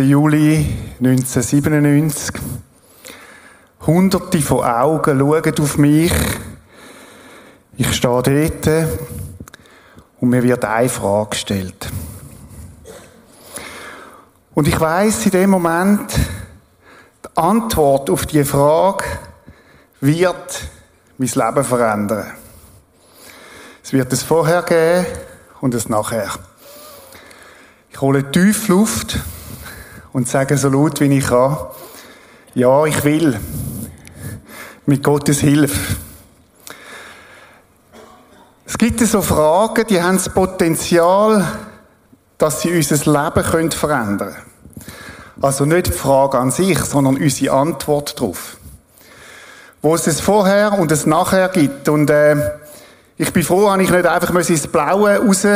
12. Juli 1997. Hunderte von Augen schauen auf mich. Ich stehe dort und mir wird eine Frage gestellt. Und ich weiß in dem Moment, die Antwort auf die Frage wird mein Leben verändern. Es wird es vorher geben und es nachher. Ich hole tief Luft und sage so laut, wie ich kann, ja, ich will. Mit Gottes Hilfe. Es gibt so Fragen, die haben das Potenzial, dass sie unser Leben verändern können. Also nicht die Frage an sich, sondern unsere Antwort darauf. Wo es es vorher und es nachher gibt. Und äh, ich bin froh, dass ich nicht einfach ins Blaue raus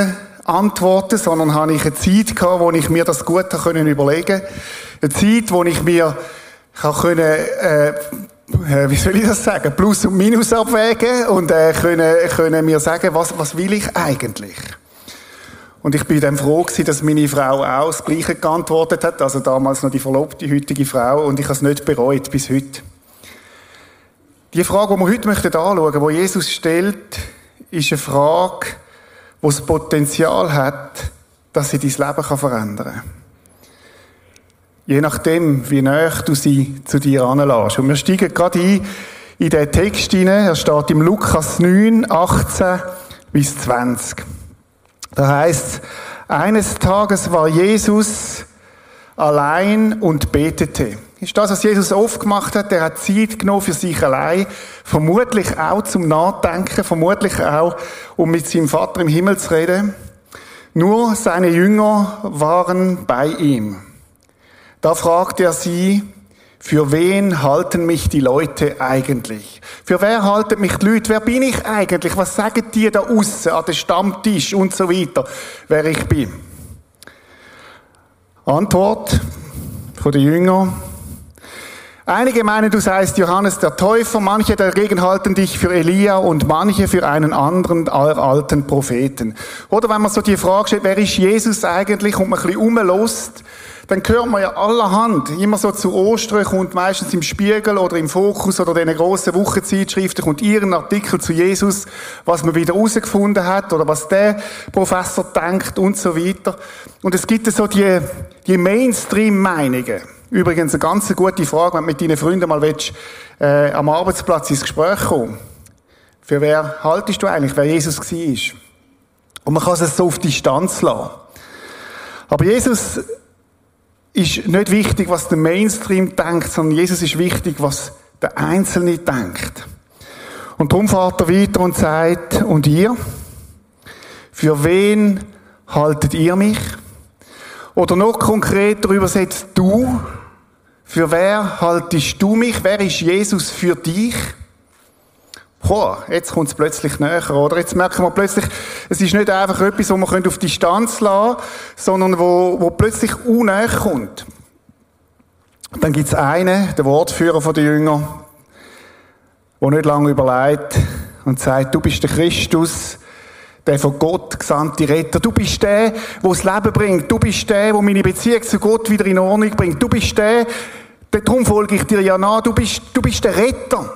antworten, sondern habe ich eine Zeit gehabt, wo ich mir das gut können überlegen Eine Zeit, wo ich mir können, äh, äh, wie soll ich das sagen, Plus und Minus abwägen und äh, können, können mir sagen, was, was will ich eigentlich? Und ich bin dann froh gewesen, dass meine Frau auch das Gleiche geantwortet hat, also damals noch die verlobte, heutige Frau, und ich habe es nicht bereut bis heute. Die Frage, die wir heute möchten anschauen, die Jesus stellt, ist eine Frage, das Potenzial hat, dass sie dein Leben verändern kann. Je nachdem, wie nah du sie zu dir anlässt. Und wir steigen gerade ein in den Text hinein. Er steht im Lukas 9, 18 bis 20. Da heißt eines Tages war Jesus allein und betete. Ist das, was Jesus oft gemacht hat? Er hat Zeit genommen für sich allein. Vermutlich auch zum Nachdenken, vermutlich auch, um mit seinem Vater im Himmel zu reden. Nur seine Jünger waren bei ihm. Da fragt er sie, für wen halten mich die Leute eigentlich? Für wer halten mich die Leute? Wer bin ich eigentlich? Was sagen die da außen an den Stammtisch und so weiter, wer ich bin? Antwort von den Jüngern. Einige meinen, du seist Johannes der Täufer, manche dagegen halten dich für Elia und manche für einen anderen alten Propheten. Oder wenn man so die Frage stellt, wer ist Jesus eigentlich und man ein bisschen umlässt, dann hört man ja allerhand. Immer so zu Ostern kommt meistens im Spiegel oder im Fokus oder in den grossen Wochenzeitschriften kommt ihren Artikel zu Jesus, was man wieder herausgefunden hat oder was der Professor denkt und so weiter. Und es gibt so die, die Mainstream-Meinungen. Übrigens eine ganz gute Frage, wenn du mit deinen Freunden mal willst, äh, am Arbeitsplatz ins Gespräch kommen. Für wer haltest du eigentlich, wer Jesus war? Und man kann es so auf Distanz lassen. Aber Jesus ist nicht wichtig, was der Mainstream denkt, sondern Jesus ist wichtig, was der Einzelne denkt. Und darum fährt er weiter und sagt, und ihr? Für wen haltet ihr mich? Oder noch konkreter übersetzt, du? Für wer haltest du mich? Wer ist Jesus für dich? Boah, jetzt kommt es plötzlich näher, oder? Jetzt merken wir plötzlich, es ist nicht einfach etwas, wo man auf Distanz lassen können, sondern wo, wo plötzlich unnäher kommt. Dann gibt es einen, der Wortführer von den Jüngern, der nicht lange überlegt und sagt, du bist der Christus, der von Gott gesandte Retter. Du bist der, der das Leben bringt. Du bist der, der meine Beziehung zu Gott wieder in Ordnung bringt. Du bist der, Darum folge ich dir ja nach. Du bist, du bist der Retter.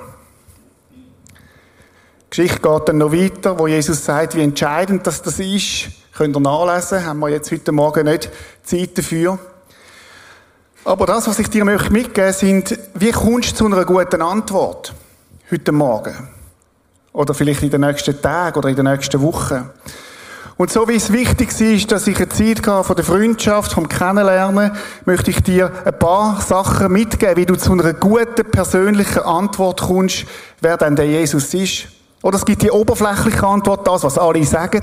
Die Geschichte geht dann noch weiter, wo Jesus sagt, wie entscheidend das, das ist. Könnt ihr nachlesen. Haben wir jetzt heute Morgen nicht Zeit dafür. Aber das, was ich dir mitgeben möchte, sind, wie kommst du zu einer guten Antwort? Heute Morgen. Oder vielleicht in den nächsten Tagen oder in den nächsten Wochen. Und so wie es wichtig ist, dass ich eine Zeit habe von der Freundschaft, vom Kennenlernen, möchte ich dir ein paar Sachen mitgeben, wie du zu einer guten persönlichen Antwort kommst, wer denn der Jesus ist. Oder es gibt die oberflächliche Antwort, das, was alle sagen.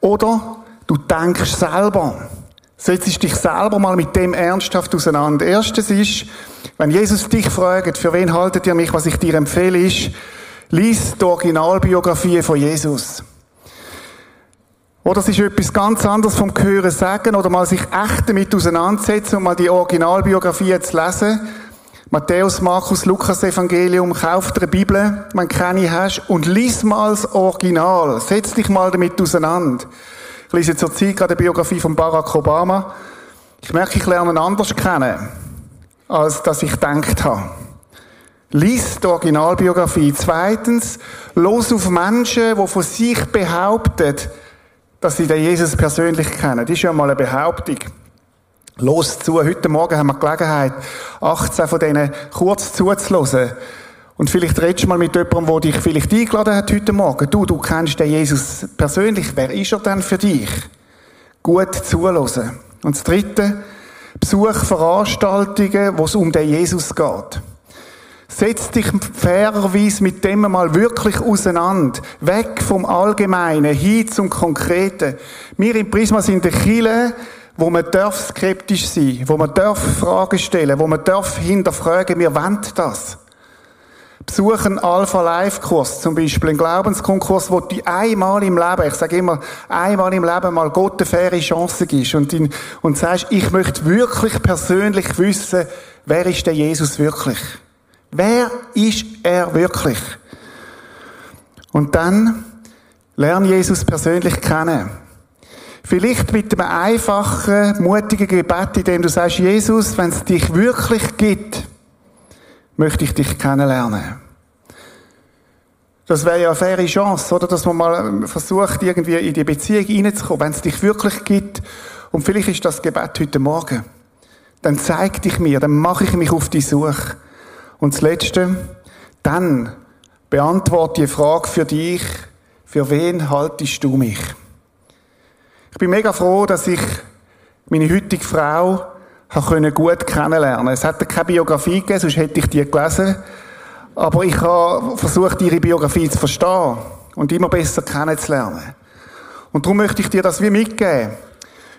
Oder du denkst selber. Setzt dich selber mal mit dem ernsthaft auseinander. Erstens ist, wenn Jesus dich fragt, für wen haltet ihr mich, was ich dir empfehle, ist, lies die Originalbiografie von Jesus. Oder es ist etwas ganz anderes vom Hören sagen oder mal sich echt damit auseinandersetzen und mal die Originalbiografie zu lesen. Matthäus, Markus, Lukas Evangelium, kauf dir eine Bibel, wenn du keine hast, und lies mal das Original. Setz dich mal damit auseinander. Ich lese zur Zeit gerade die Biografie von Barack Obama. Ich merke, ich lerne ihn anders kennen, als dass ich gedacht habe. Lies die Originalbiografie. Zweitens, los auf Menschen, die von sich behaupten, dass sie den Jesus persönlich kennen. Das ist ja mal eine Behauptung. Los zu. Heute Morgen haben wir Gelegenheit, 18 von denen kurz zuzuhören. Und vielleicht redest du mal mit jemandem, der dich vielleicht eingeladen hat heute Morgen. Du, du kennst den Jesus persönlich. Wer ist er denn für dich? Gut zuhören. Und das Dritte, Besuch Veranstaltungen, wo es um den Jesus geht. Setz dich fairerweise mit dem mal wirklich auseinander. Weg vom Allgemeinen, hin zum Konkreten. Wir im Prisma sind der Chile, wo man darf skeptisch sein, wo man darf Fragen stellen, wo man darf hinterfragen, wir wollen das. Besuchen Alpha Life Kurs, zum Beispiel einen Glaubenskonkurs, wo du einmal im Leben, ich sage immer, einmal im Leben mal Gott eine faire Chance gibst und, ihn, und sagst, ich möchte wirklich persönlich wissen, wer ist der Jesus wirklich? Wer ist er wirklich? Und dann lern Jesus persönlich kennen. Vielleicht mit einem einfachen, mutigen Gebet, in dem du sagst, Jesus, wenn es dich wirklich gibt, möchte ich dich kennenlernen. Das wäre ja eine faire Chance, oder? Dass man mal versucht, irgendwie in die Beziehung reinzukommen, wenn es dich wirklich gibt. Und vielleicht ist das Gebet heute Morgen. Dann zeig dich mir, dann mache ich mich auf die Suche. Und das Letzte, dann beantworte die Frage für dich, für wen haltest du mich? Ich bin mega froh, dass ich meine heutige Frau habe gut kennenlernen Es hat keine Biografie gegeben, sonst hätte ich die gelesen. Aber ich habe versucht, ihre Biografie zu verstehen und immer besser kennenzulernen. Und darum möchte ich dir das wie mitgeben.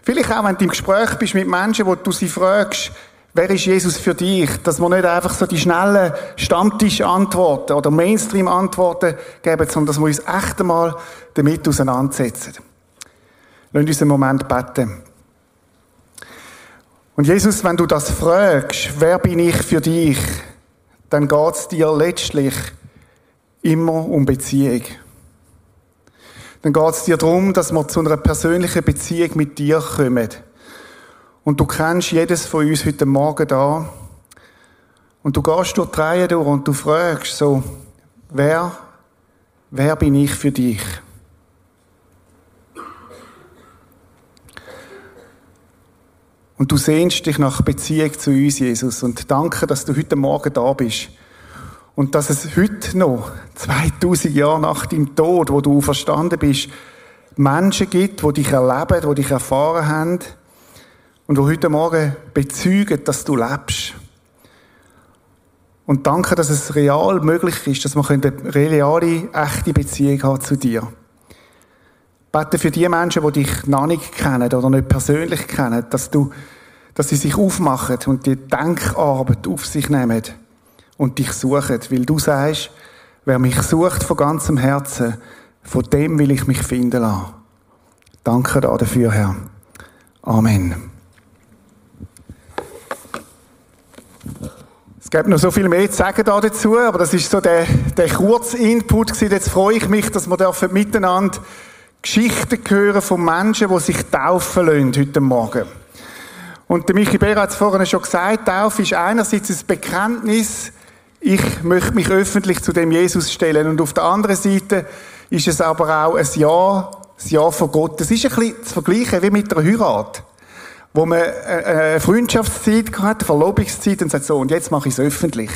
Vielleicht auch, wenn du im Gespräch bist mit Menschen, wo du sie fragst, Wer ist Jesus für dich? Dass wir nicht einfach so die schnellen Stammtisch-Antworten oder Mainstream-Antworten geben, sondern dass wir uns echt einmal damit auseinandersetzen. Lass uns einen Moment beten. Und Jesus, wenn du das fragst, wer bin ich für dich, dann geht es dir letztlich immer um Beziehung. Dann geht es dir darum, dass wir zu einer persönlichen Beziehung mit dir kommen. Und du kennst jedes von uns heute Morgen da. Und du gehst durch die Reihe durch und du fragst so, wer, wer bin ich für dich? Und du sehnst dich nach Beziehung zu uns, Jesus. Und danke, dass du heute Morgen da bist. Und dass es heute noch, 2000 Jahre nach deinem Tod, wo du verstanden bist, Menschen gibt, die dich erleben, die dich erfahren haben, und wo heute Morgen bezeugen, dass du lebst. Und danke, dass es real möglich ist, dass wir eine reale, echte Beziehung haben zu dir. Bete für die Menschen, die dich noch nicht kennen oder nicht persönlich kennen, dass du, dass sie sich aufmachen und die Denkarbeit auf sich nehmen und dich suchen, weil du sagst, wer mich sucht von ganzem Herzen, von dem will ich mich finden lassen. Danke dafür, Herr. Amen. Es gibt noch so viel mehr zu sagen da dazu, aber das ist so der, der kurze. Jetzt freue ich mich, dass wir miteinander Geschichten hören von Menschen, die sich taufen lassen heute Morgen. Und der Michi Beer hat es vorhin schon gesagt, Taufe ist einerseits ein Bekenntnis, ich möchte mich öffentlich zu dem Jesus stellen. Und auf der anderen Seite ist es aber auch ein Ja, ein Ja von Gott. Das ist ein bisschen zu vergleichen wie mit einer Heirat wo man äh, eine Freundschaftszeit hat, eine Verlobungszeit und sagt so, und jetzt mache ich es öffentlich.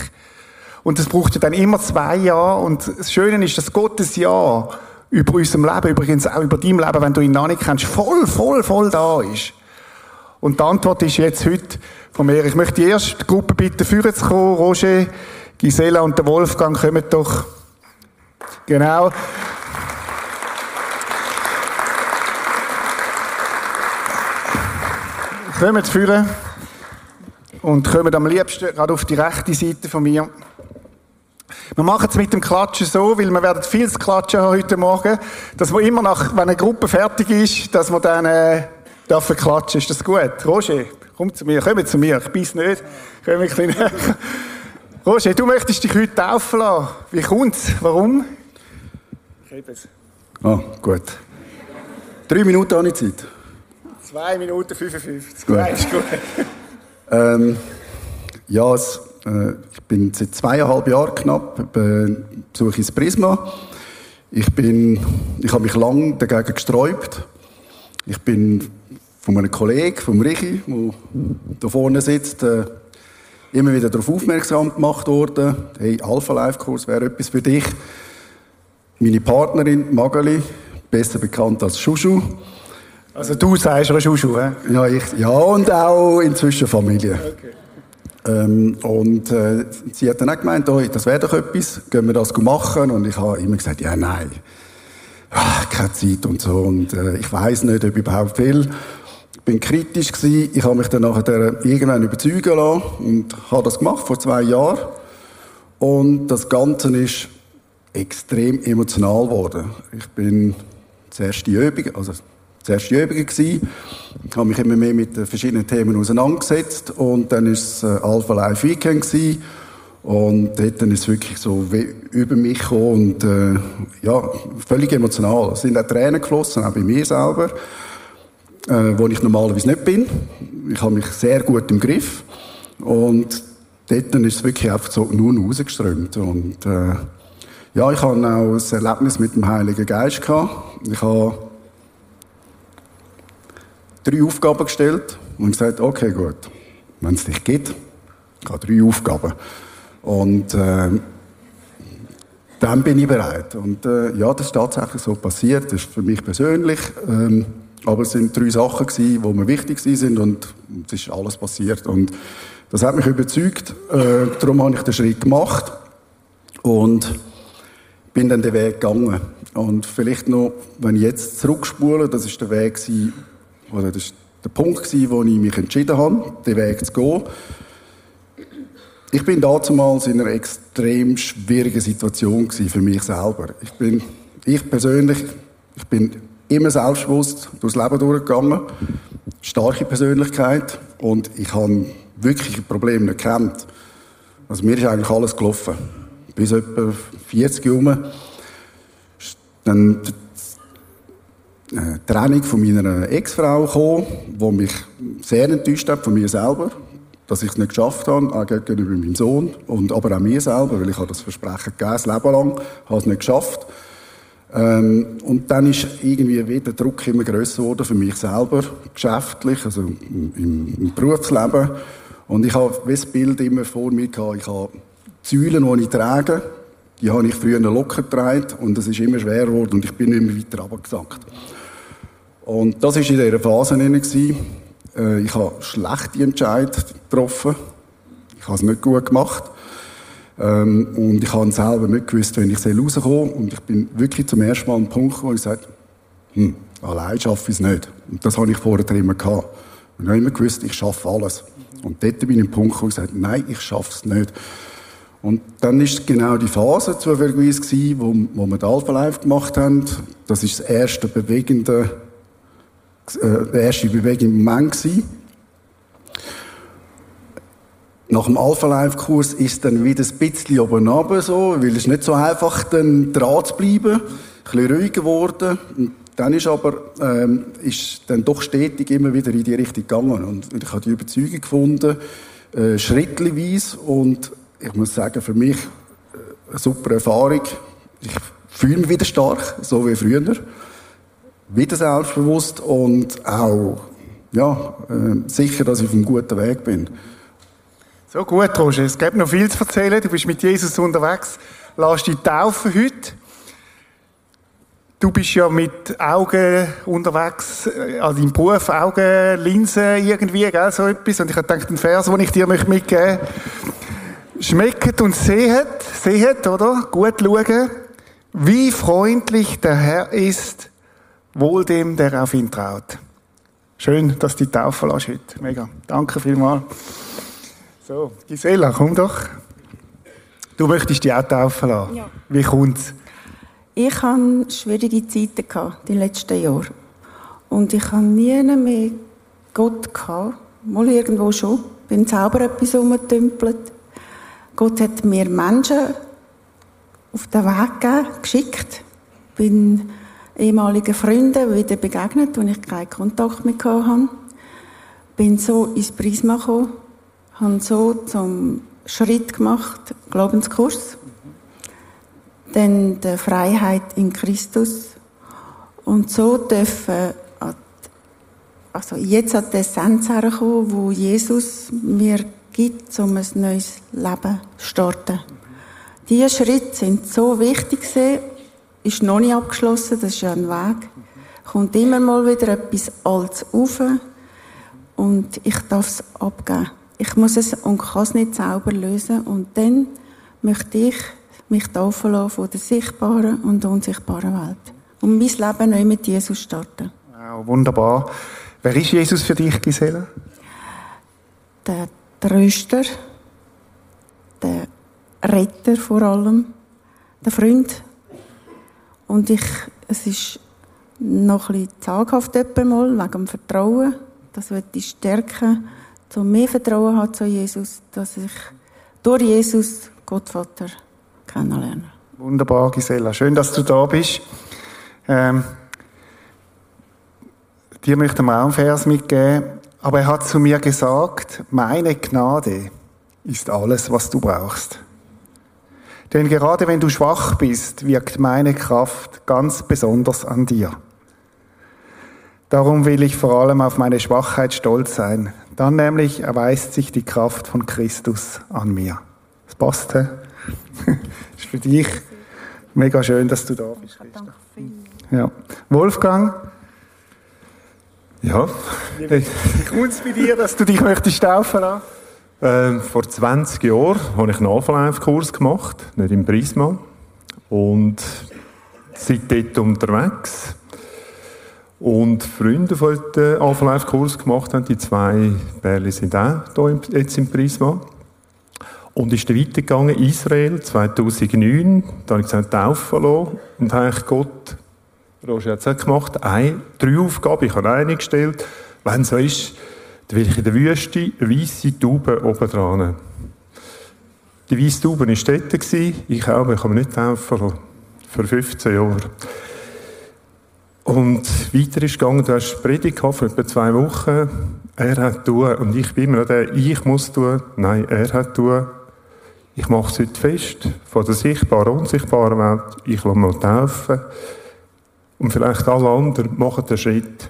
Und das braucht ja dann immer zwei Jahre und das Schöne ist, dass Gottes Jahr über unserem Leben, übrigens auch über dein Leben, wenn du ihn noch nicht kennst, voll, voll, voll da ist. Und die Antwort ist jetzt heute von mir. Ich möchte die erste Gruppe bitten, führen zu kommen. Roger, Gisela und der Wolfgang, kommen doch. Genau. Kommen führen und kommen am liebsten gerade auf die rechte Seite von mir. Wir machen es mit dem Klatschen so, weil wir werden viel zu klatschen haben heute Morgen, dass wir immer nach, wenn eine Gruppe fertig ist, dass wir dann äh, dürfen klatschen. Ist das gut? Roger, komm zu mir, komm zu mir, ich beiß nicht. Komm ein bisschen näher. Roger, du möchtest dich heute taufen lassen. Wie kommt's? Warum? Ich hebe es. Ah, gut. Drei Minuten habe ich Zeit. 2 Minuten 55. Gut. gut. ähm, ja, es, äh, ich bin seit zweieinhalb Jahren knapp, äh, besuche ich das Prisma. Ich bin, ich habe mich lange dagegen gesträubt. Ich bin von einem Kollegen, vom Richi, der da vorne sitzt, äh, immer wieder darauf aufmerksam gemacht worden. Hey, Alpha Life Kurs wäre etwas für dich. Meine Partnerin Magali, besser bekannt als Shushu. Also du sagst eine Shushu, hä? Ja, ich, ja und auch inzwischen Familie. Okay. Ähm, und äh, sie hat dann auch gemeint, oh, das wäre doch etwas, gehen wir das machen? Und ich habe immer gesagt, ja, nein, Ach, keine Zeit und so. Und äh, ich weiß nicht, ob überhaupt will. Ich bin kritisch gewesen. Ich habe mich dann nachher irgendwann überzeugen lassen und habe das gemacht vor zwei Jahren. Und das Ganze ist extrem emotional geworden. Ich bin zuerst die Übung, also zuerst die gewesen. Ich habe mich immer mehr mit verschiedenen Themen auseinandergesetzt und dann ist es äh, Alpha Life Weekend gewesen. Und dort ist es wirklich so über mich gekommen und äh, ja, völlig emotional. Es sind auch Tränen geflossen, auch bei mir selber, äh, wo ich normalerweise nicht bin. Ich habe mich sehr gut im Griff und dort ist es wirklich einfach so nur rausgeströmt. Und äh, ja, ich habe auch ein Erlebnis mit dem Heiligen Geist gehabt. Ich habe drei Aufgaben gestellt und gesagt, okay, gut, wenn es dich gibt, ich habe drei Aufgaben. Und äh, dann bin ich bereit. Und äh, ja, das ist tatsächlich so passiert. Das ist für mich persönlich. Ähm, aber es sind drei Sachen gewesen, die mir wichtig sind und es ist alles passiert. Und das hat mich überzeugt. Äh, darum habe ich den Schritt gemacht und bin dann den Weg gegangen. Und vielleicht noch, wenn ich jetzt zurückspule, das ist der Weg oder das ist der Punkt wo ich mich entschieden habe, den Weg zu gehen. Ich bin damals in einer extrem schwierigen Situation für mich selber. Ich bin, ich persönlich, ich bin immer selbstbewusst durchs Leben durchgegangen, starke Persönlichkeit und ich habe wirklich Probleme nicht gekannt. Also mir ist eigentlich alles gelaufen. Bis etwa 40 herum. Dann äh, Trennung von meiner Ex-Frau gekommen, die mich sehr enttäuscht hat von mir selber dass ich es nicht geschafft habe, auch gegenüber meinem Sohn und aber auch mir selber, weil ich habe das Versprechen gegeben, das Leben lang, habe es nicht geschafft. Ähm, und dann ist irgendwie wieder der Druck immer größer geworden für mich selber, geschäftlich, also im, im Berufsleben. Und ich habe das Bild immer vor mir gehabt, ich habe Säulen, die ich trage, die habe ich früher locker getragen und es ist immer schwerer geworden und ich bin immer weiter runtergesackt. Und das war in dieser Phase. Äh, ich habe schlechte Entscheidungen getroffen. Ich habe es nicht gut gemacht. Ähm, und ich habe selber nicht gewusst, wenn ich rauskomme. Und ich bin wirklich zum ersten Mal an einem Punkt, wo ich sage, hm, allein schaffe ich es nicht. Und das habe ich vorher immer gehabt. Und ich habe immer gewusst, ich schaffe alles. Und dort bin ich an einem Punkt, wo ich sage, nein, ich schaffe es nicht. Und dann ist genau die Phase zufälligerweise wo, wir den Alpha Life gemacht haben. Das ist das erste bewegende äh, der erste Bewegung im Moment gewesen. Nach dem Alpha-Life-Kurs ist dann wieder ein bisschen oben runter, so, weil es nicht so einfach dann dran zu bleiben. Ein bisschen ruhiger geworden. Und dann ist aber, ähm, ist dann doch stetig immer wieder in die Richtung gegangen. Und ich habe die Überzeugung gefunden, äh, schrittweise. Und ich muss sagen, für mich äh, eine super Erfahrung. Ich fühle mich wieder stark, so wie früher wieder selbstbewusst und auch ja, äh, sicher, dass ich auf einem guten Weg bin. So gut, Roger. Es gibt noch viel zu erzählen. Du bist mit Jesus unterwegs. Lass dich taufen heute. Du bist ja mit Augen unterwegs, äh, an deinem Beruf, Augenlinsen irgendwie, gell, so etwas. Und ich habe gedacht, ein Vers, den ich dir mitgeben möchte. Schmeckt und sehet, sehet, oder? Gut schauen, wie freundlich der Herr ist Wohl dem, der auf ihn traut. Schön, dass du die Taufe lässt heute. Mega. Danke vielmals. So, Gisela, komm doch. Du möchtest die auch taufen lassen. Ja. Wie kommt's? Ich hatte schwierige Zeiten gehabt, die letzten Jahre. Und ich habe nie mehr Gott gehabt. Mal irgendwo schon. Ich bin selber etwas umgetümpelt. Gott hat mir Menschen auf den Weg gegeben, geschickt. Bin ehemaligen Freunden wieder begegnet, wo ich keinen Kontakt mehr hatte. Bin so ins Prisma gekommen, habe so zum Schritt gemacht, Glaubenskurs, dann die Freiheit in Christus und so dürfen also jetzt hat der Essenz hergekommen, wo Jesus mir gibt, um ein neues Leben zu starten. Diese Schritte sind so wichtig ist noch nicht abgeschlossen, das ist ja ein Weg. Kommt immer mal wieder etwas Altes auf und ich darf es abgeben. Ich muss es und kann es nicht selber lösen und dann möchte ich mich taufen lassen von der sichtbaren und unsichtbaren Welt. Und mein Leben neu mit Jesus starten. Wow, wunderbar. Wer ist Jesus für dich, Gisela? Der Tröster, der Retter vor allem, der Freund. Und ich, es ist noch ein bisschen zaghaft mal, wegen dem Vertrauen. Das wird ich stärken, um mehr Vertrauen hat zu Jesus, dass ich durch Jesus Gott Vater kennenlerne. Wunderbar, Gisela. Schön, dass du da bist. Ähm, dir möchte ich auch einen Vers mitgeben. Aber er hat zu mir gesagt, meine Gnade ist alles, was du brauchst. Denn gerade wenn du schwach bist, wirkt meine Kraft ganz besonders an dir. Darum will ich vor allem auf meine Schwachheit stolz sein. Dann nämlich erweist sich die Kraft von Christus an mir. Das passt, hä? ist für dich mega schön, dass du da bist. Ja. Wolfgang? Ja. Wie kommt es bei dir, dass du dich möchtest taufen lassen? Ähm, vor 20 Jahren habe ich einen Alpha-Life-Kurs gemacht, nicht im Prisma. Und seit dort unterwegs. Und Freunde, die den Alpha-Life-Kurs gemacht haben, die zwei Bärli sind auch hier jetzt im Prisma. Und ist dann weitergegangen, Israel, 2009. Da habe ich gesagt, taufen lassen. Und habe ich Gott Roger hat es auch gemacht. Ein, drei Aufgaben, ich habe eine gestellt. Wenn so ist, will in der Wüste eine weisse Taube oben dran. Die weisse Taube war dort, ich auch, ich habe mich nicht helfen. Vor 15 Jahren. Und weiter ist gegangen, du hast Predigt vor etwa zwei Wochen. Er hat tun. Und ich bin immer noch der, ich muss tun. Nein, er hat tun. Ich mache es heute fest. Von der sichtbaren, unsichtbaren Welt. Ich lasse mich helfen. Und vielleicht alle anderen machen den Schritt.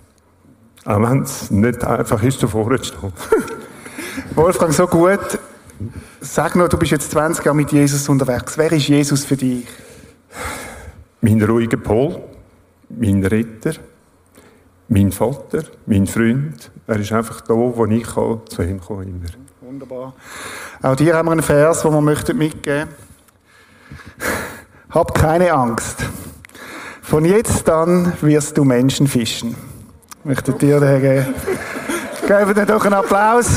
Auch wenn es nicht einfach ist, davor zu stehen. Wolfgang, so gut. Sag noch, du bist jetzt 20 Jahre mit Jesus unterwegs. Wer ist Jesus für dich? Mein ruhiger Pol, mein Retter, mein Vater, mein Freund. Er ist einfach da, wo ich kann, zu ihm komme immer. Wunderbar. Auch dir haben wir einen Vers, den wir möchten mitgeben. Hab keine Angst. Von jetzt an wirst du Menschen fischen. Möchte dir den geben. Geben dir doch einen Applaus.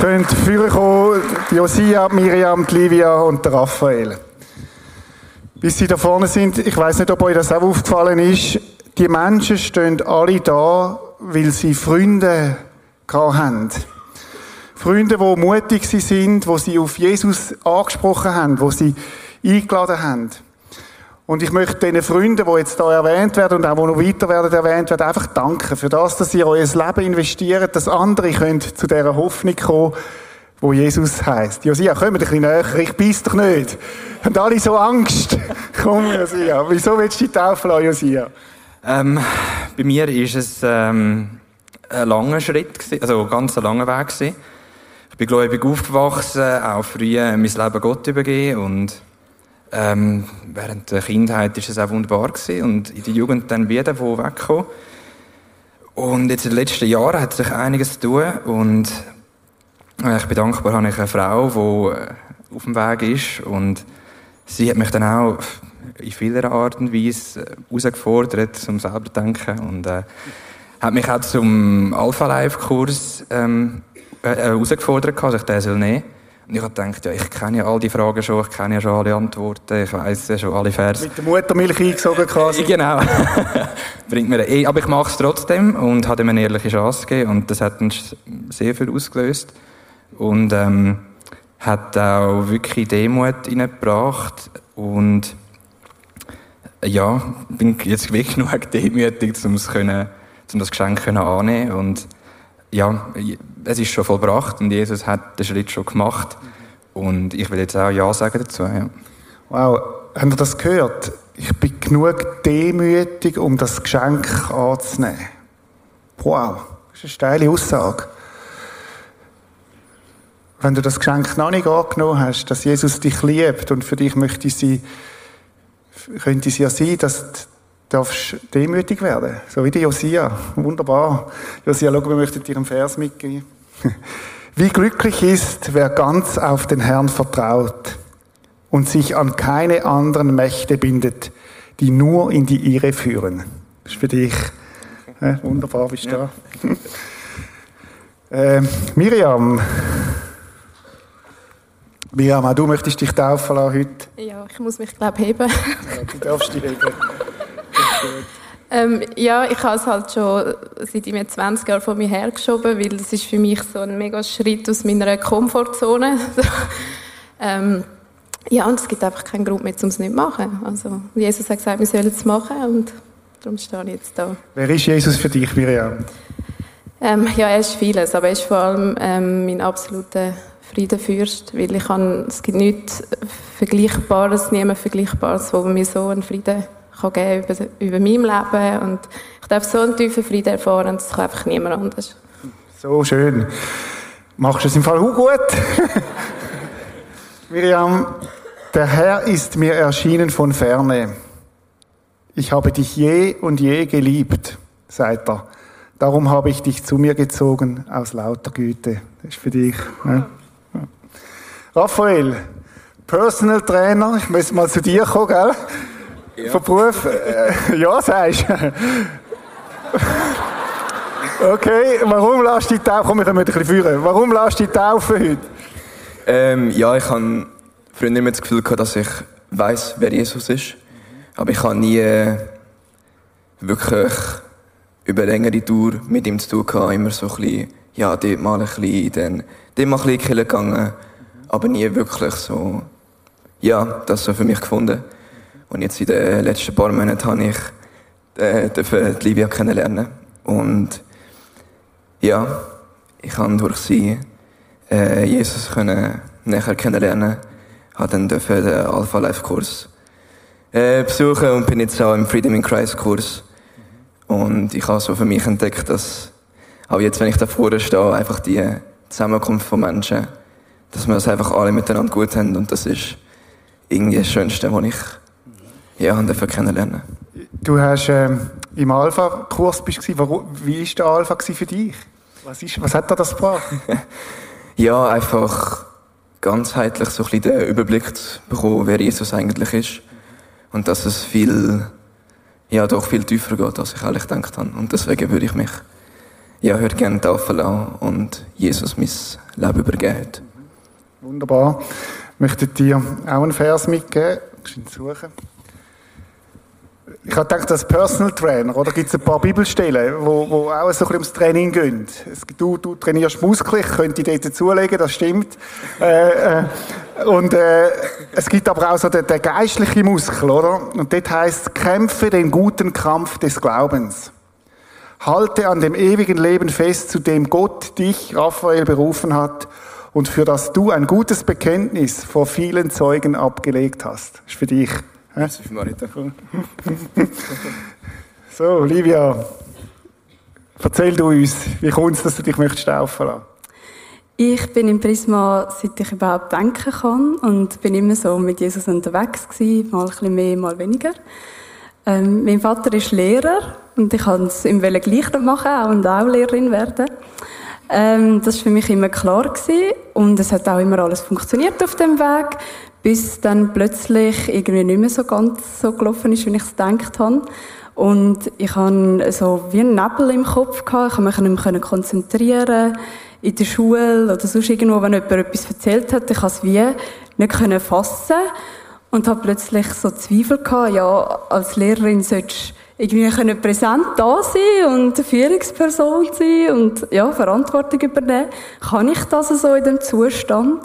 Könnt führen kommen, Josia, Miriam, Livia und Raphael. Bis sie da vorne sind, ich weiß nicht, ob euch das auch aufgefallen ist, die Menschen stehen alle da, weil sie Freunde haben. Freunde, die mutig sind, wo sie auf Jesus angesprochen haben, wo sie eingeladen haben. Und ich möchte diesen Freunden, die jetzt hier erwähnt werden und auch die noch weiter werden erwähnt werden, einfach danken für das, dass ihr euer Leben investiert, dass andere können zu dieser Hoffnung kommen, wo Jesus heißt. Josia, komm ein bisschen näher, ich beiß doch nicht. Haben alle so Angst? Komm, Josia. Wieso willst du die Taufe lassen, Josia? Ähm, bei mir ist es ähm, ein langer Schritt, also ein ganz langer Weg gewesen bin gläubig aufgewachsen, auch früh mein Leben Gott übergeben und ähm, während der Kindheit ist es auch wunderbar gewesen und in der Jugend dann wieder wo weggekommen. Und jetzt in den letzten Jahren hat sich einiges zu tun und äh, ich bin dankbar, habe ich eine Frau, die äh, auf dem Weg ist und sie hat mich dann auch in vieler Art und Weise äh, herausgefordert, um selber denken und äh, hat mich auch zum Alpha Life Kurs ähm, äh, äh, herausgefordert, dass ich den soll nehmen Und ich habe gedacht, ja, ich kenne ja all die Fragen schon, ich kenne ja schon alle Antworten, ich weiss ja schon alle Vers. Mit der Muttermilch eingesogen quasi. Genau. Bringt mir eh. Aber ich mache es trotzdem und habe ihm eine ehrliche Chance gegeben und das hat uns sehr viel ausgelöst. und ähm, hat auch wirklich Demut reingebracht und ja, bin jetzt wirklich genug demütig, um es können, um das Geschenk können annehmen und ja, es ist schon vollbracht und Jesus hat den Schritt schon gemacht und ich will jetzt auch Ja sagen dazu. Ja. Wow, habt ihr das gehört? Ich bin genug demütig, um das Geschenk anzunehmen. Wow, das ist eine steile Aussage. Wenn du das Geschenk noch nicht angenommen hast, dass Jesus dich liebt und für dich möchte sie, könnte es ja sein, dass darfst demütig werden, so wie die Josia. Wunderbar. Josia, schau, wir möchten dir einen Vers mitgeben. Wie glücklich ist, wer ganz auf den Herrn vertraut und sich an keine anderen Mächte bindet, die nur in die Irre führen. Das ist für dich. Ja, wunderbar, bist du ja. da. äh, Miriam. Miriam, auch du möchtest dich taufen lassen heute? Ja, ich muss mich, glaube ich, heben. Ja, du darfst dich heben. Ähm, ja, ich habe es halt schon seit ich 20 Jahren von mir hergeschoben, weil das ist für mich so ein mega Schritt aus meiner Komfortzone. ähm, ja, und es gibt einfach keinen Grund mehr, um es nicht zu machen. Also, Jesus hat gesagt, wir sollen es machen und darum stehe ich jetzt da. Wer ist Jesus für dich, Miriam? Ähm, ja, er ist vieles, aber er ist vor allem ähm, mein absoluter Friedenfürst, weil ich kann, es gibt nichts Vergleichbares, niemand Vergleichbares, wo mir so einen Frieden kann geben über, über mein Leben und ich darf so einen tiefen Frieden erfahren, das kann einfach niemand anders. So schön. Machst du es im Fall auch gut? Miriam, der Herr ist mir erschienen von ferne. Ich habe dich je und je geliebt, sagt er. Darum habe ich dich zu mir gezogen aus lauter Güte. Das ist für dich. Ne? Raphael, Personal Trainer, ich muss mal zu dir kommen, gell? Ja. Von Beruf, äh, ja, sagst Okay, warum lässt du die Taufe, komm, wir können ein bisschen führen. Warum lässt du die Taufe heute? Ähm, ja, ich habe früher mehr das Gefühl gehabt, dass ich weiß, wer Jesus ist. Aber ich habe nie äh, wirklich über längere Tour mit ihm zu tun gehabt. Immer so ein bisschen, ja, dort mal ein bisschen, dann dort mal ein bisschen gegangen. Aber nie wirklich so, ja, das so für mich gefunden. Und jetzt in den letzten paar Monaten habe ich äh, die Livia kennenlernen. Und ja, ich kann durch sie äh, Jesus können näher kennenlernen. Habe dann den Alpha Life Kurs äh, besuchen und bin jetzt auch im Freedom in Christ Kurs. Und ich habe so für mich entdeckt, dass auch jetzt, wenn ich da vorne stehe, einfach die Zusammenkunft von Menschen, dass wir das einfach alle miteinander gut haben und das ist irgendwie das Schönste, was ich ja, dafür kennenlernen. Du hast ähm, im Alpha-Kurs bist Warum, wie war der Alpha für dich? Was, ist, was hat dir das gebracht? ja, einfach ganzheitlich so ein bisschen den Überblick zu bekommen, wer Jesus eigentlich ist. Und dass es viel, ja, doch viel tiefer geht, als ich eigentlich gedacht habe. Und deswegen würde ich mich, ja, heute gerne taufen lassen und Jesus mein Leben übergeben. Wunderbar. Ich möchte dir auch einen Vers mitgeben. Suchen. Ich habe gedacht, als Personal Trainer, oder gibt es ein paar Bibelstellen, wo, wo auch so ein bisschen ums Training gehen. Du, du trainierst Muskeln, ich könnte dort zulegen, das stimmt. Äh, äh, und äh, es gibt aber auch so den, den geistlichen Muskel, oder? Und dort heißt kämpfe den guten Kampf des Glaubens. Halte an dem ewigen Leben fest, zu dem Gott dich, Raphael, berufen hat und für das du ein gutes Bekenntnis vor vielen Zeugen abgelegt hast. Das ist für dich. Merci für Marita. so, Livia, erzähl du uns, wie kommt es, dass du dich möchtest taufen lassen? Ich bin im Prisma, seit ich überhaupt denken kann und bin immer so mit Jesus unterwegs gewesen, mal ein bisschen mehr, mal weniger. Ähm, mein Vater ist Lehrer und ich wollte es ihm gleich machen und auch Lehrerin werden. Ähm, das war für mich immer klar gewesen. und es hat auch immer alles funktioniert auf dem Weg bis dann plötzlich irgendwie nicht mehr so ganz so gelaufen ist, wie ich es gedacht habe. Und ich hatte so wie einen Nebel im Kopf gehabt. Ich konnte mich nicht mehr konzentrieren in der Schule oder sonst irgendwo, wenn jemand etwas erzählt hat. Ich konnte es wie nicht fassen und habe plötzlich so Zweifel gehabt, ja, als Lehrerin solltest irgendwie können präsent da sein und eine Führungsperson sein und ja, Verantwortung übernehmen. Kann ich das so in dem Zustand?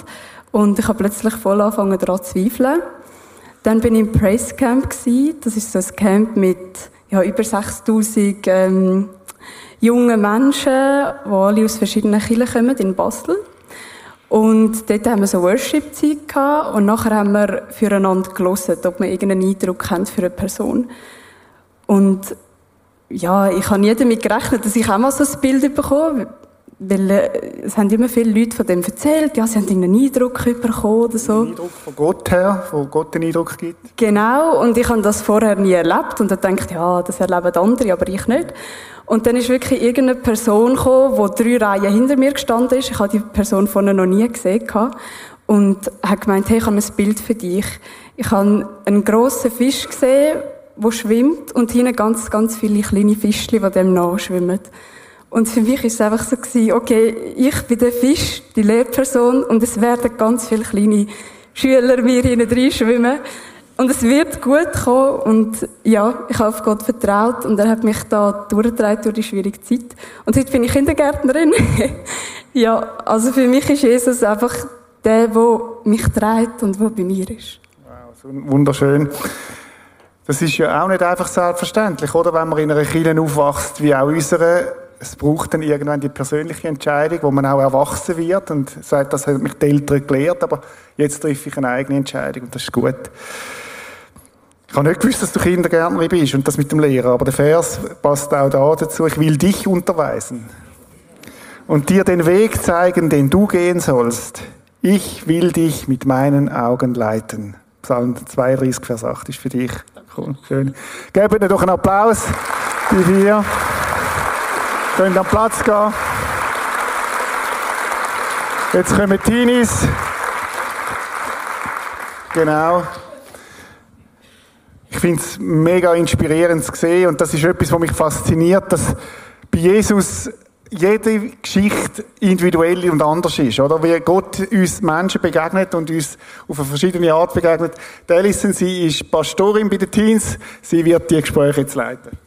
Und ich habe plötzlich voll angefangen daran zu zweifeln. Dann bin ich im Praise Camp gewesen. Das ist so ein Camp mit ja, über 6000 ähm, jungen Menschen, die alle aus verschiedenen Kirchen kommen in Basel. Und dort haben wir so Worship-Zeit gehabt und nachher haben wir füreinander gelesen, ob wir irgendeinen Eindruck haben für eine Person. Und ja, ich habe nie damit gerechnet, dass ich auch mal so ein Bild bekomme, weil äh, es haben immer viele Leute von dem erzählt, ja, sie haben einen Eindruck bekommen oder so. Ein Eindruck von Gott her, wo Gott den Eindruck gibt. Genau, und ich habe das vorher nie erlebt und dann denkt ja, das erleben andere, aber ich nicht. Und dann ist wirklich irgendeine Person gekommen, die drei Reihen hinter mir gestanden ist. Ich habe die Person vorher noch nie gesehen und hat gemeint, hey, ich habe ein Bild für dich. Ich habe einen grossen Fisch gesehen, der schwimmt und hinten ganz, ganz viele kleine Fischchen, die dem nachschwimmen. Und für mich ist es einfach so gewesen, okay, ich bin der Fisch, die Lehrperson, und es werden ganz viele kleine Schüler mir hinten reinschwimmen. Und es wird gut kommen. Und ja, ich habe auf Gott vertraut und er hat mich da durchgetragen durch die schwierige Zeit. Und heute bin ich Kindergärtnerin. ja, also für mich ist Jesus einfach der, der mich trägt und der bei mir ist. Wow, so wunderschön. Das ist ja auch nicht einfach selbstverständlich, oder? Wenn man in einer Kirche aufwächst, wie auch unsere, es braucht dann irgendwann die persönliche Entscheidung, wo man auch erwachsen wird und sagt, das hat mich die Eltern gelehrt, aber jetzt treffe ich eine eigene Entscheidung und das ist gut. Ich habe nicht gewusst, dass du Kindergärtnerin bist und das mit dem Lehrer, aber der Vers passt auch da dazu. Ich will dich unterweisen und dir den Weg zeigen, den du gehen sollst. Ich will dich mit meinen Augen leiten. Psalm 32, Vers 8 ist für dich. Cool, schön. Gebt ihnen doch einen Applaus, die vier. Können am Platz gehen. Jetzt kommen Teenies. Genau. Ich finde es mega inspirierend zu sehen und das ist etwas, was mich fasziniert, dass bei Jesus jede Geschichte individuell und anders ist, oder? Wie Gott uns Menschen begegnet und uns auf eine verschiedene Art begegnet. Die Alison, sie ist Pastorin bei den Teens. Sie wird die Gespräche jetzt leiten.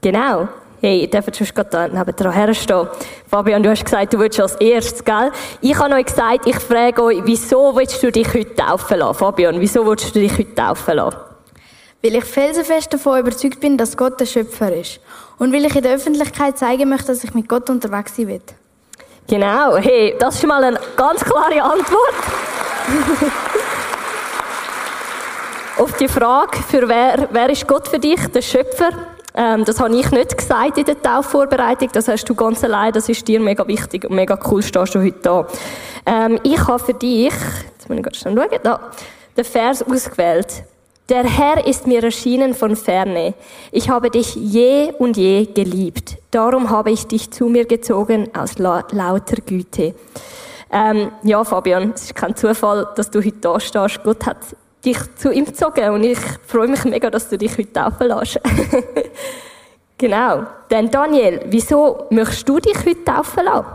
Genau. Hey, ihr dürft schon gerade neben dran herstehen. Fabian, du hast gesagt, du willst als erstes, gell? Ich habe euch gesagt, ich frage euch, wieso willst du dich heute taufen lassen? Fabian, wieso willst du dich heute taufen lassen? Weil ich felsenfest davon überzeugt bin, dass Gott der Schöpfer ist. Und weil ich in der Öffentlichkeit zeigen möchte, dass ich mit Gott unterwegs sein will. Genau, hey, das ist mal eine ganz klare Antwort. Auf die Frage, für wer, wer ist Gott für dich, der Schöpfer? Ähm, das habe ich nicht gesagt in der Taufvorbereitung, das hast du ganz allein, das ist dir mega wichtig und mega cool, stehst du heute da. Ähm, ich habe für dich, jetzt muss ich gerade schnell schauen, da, den Vers ausgewählt. Der Herr ist mir erschienen von ferne. Ich habe dich je und je geliebt. Darum habe ich dich zu mir gezogen aus la lauter Güte. Ähm, ja, Fabian, es ist kein Zufall, dass du heute da stehst. Gott hat dich zu ihm gezogen und ich freue mich mega, dass du dich heute taufen lässt. genau. Dann Daniel, wieso möchtest du dich heute taufen lassen?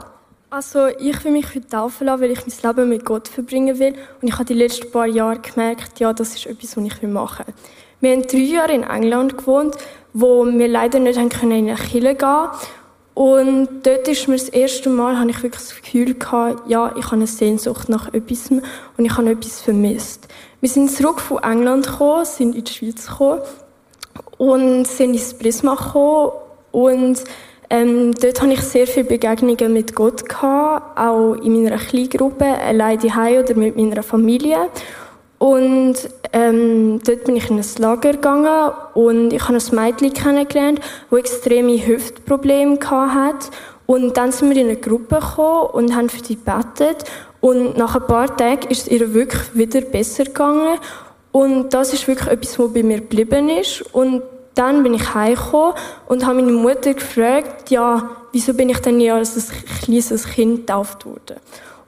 Also ich will mich heute taufen lassen, weil ich mein Leben mit Gott verbringen will. Und ich habe die letzten paar Jahre gemerkt, ja, das ist etwas, was ich machen will. Wir haben drei Jahre in England gewohnt, wo wir leider nicht in eine Kirche gehen Und dort ist mir das erste Mal, habe ich wirklich das Gefühl gehabt, ja, ich habe eine Sehnsucht nach etwas und ich habe etwas vermisst. Wir sind zurück von England gekommen, sind in die Schweiz gekommen und sind ins Prisma gekommen und ähm, dort hatte ich sehr viele Begegnungen mit Gott, gehabt, auch in meiner Kleingruppe, allein daheim oder mit meiner Familie. Und ähm, dort bin ich in ein Lager gegangen und ich habe ein Mädchen kennengelernt, das extreme Hüftprobleme hatte. Und dann sind wir in eine Gruppe gekommen und haben für sie gebetet. Und nach ein paar Tagen ist es ihr wirklich wieder besser gegangen. Und das ist wirklich etwas, was bei mir geblieben ist. Und dann bin ich heimgekommen und habe meine Mutter gefragt, ja, wieso bin ich denn nie als ein kleines Kind getauft worden?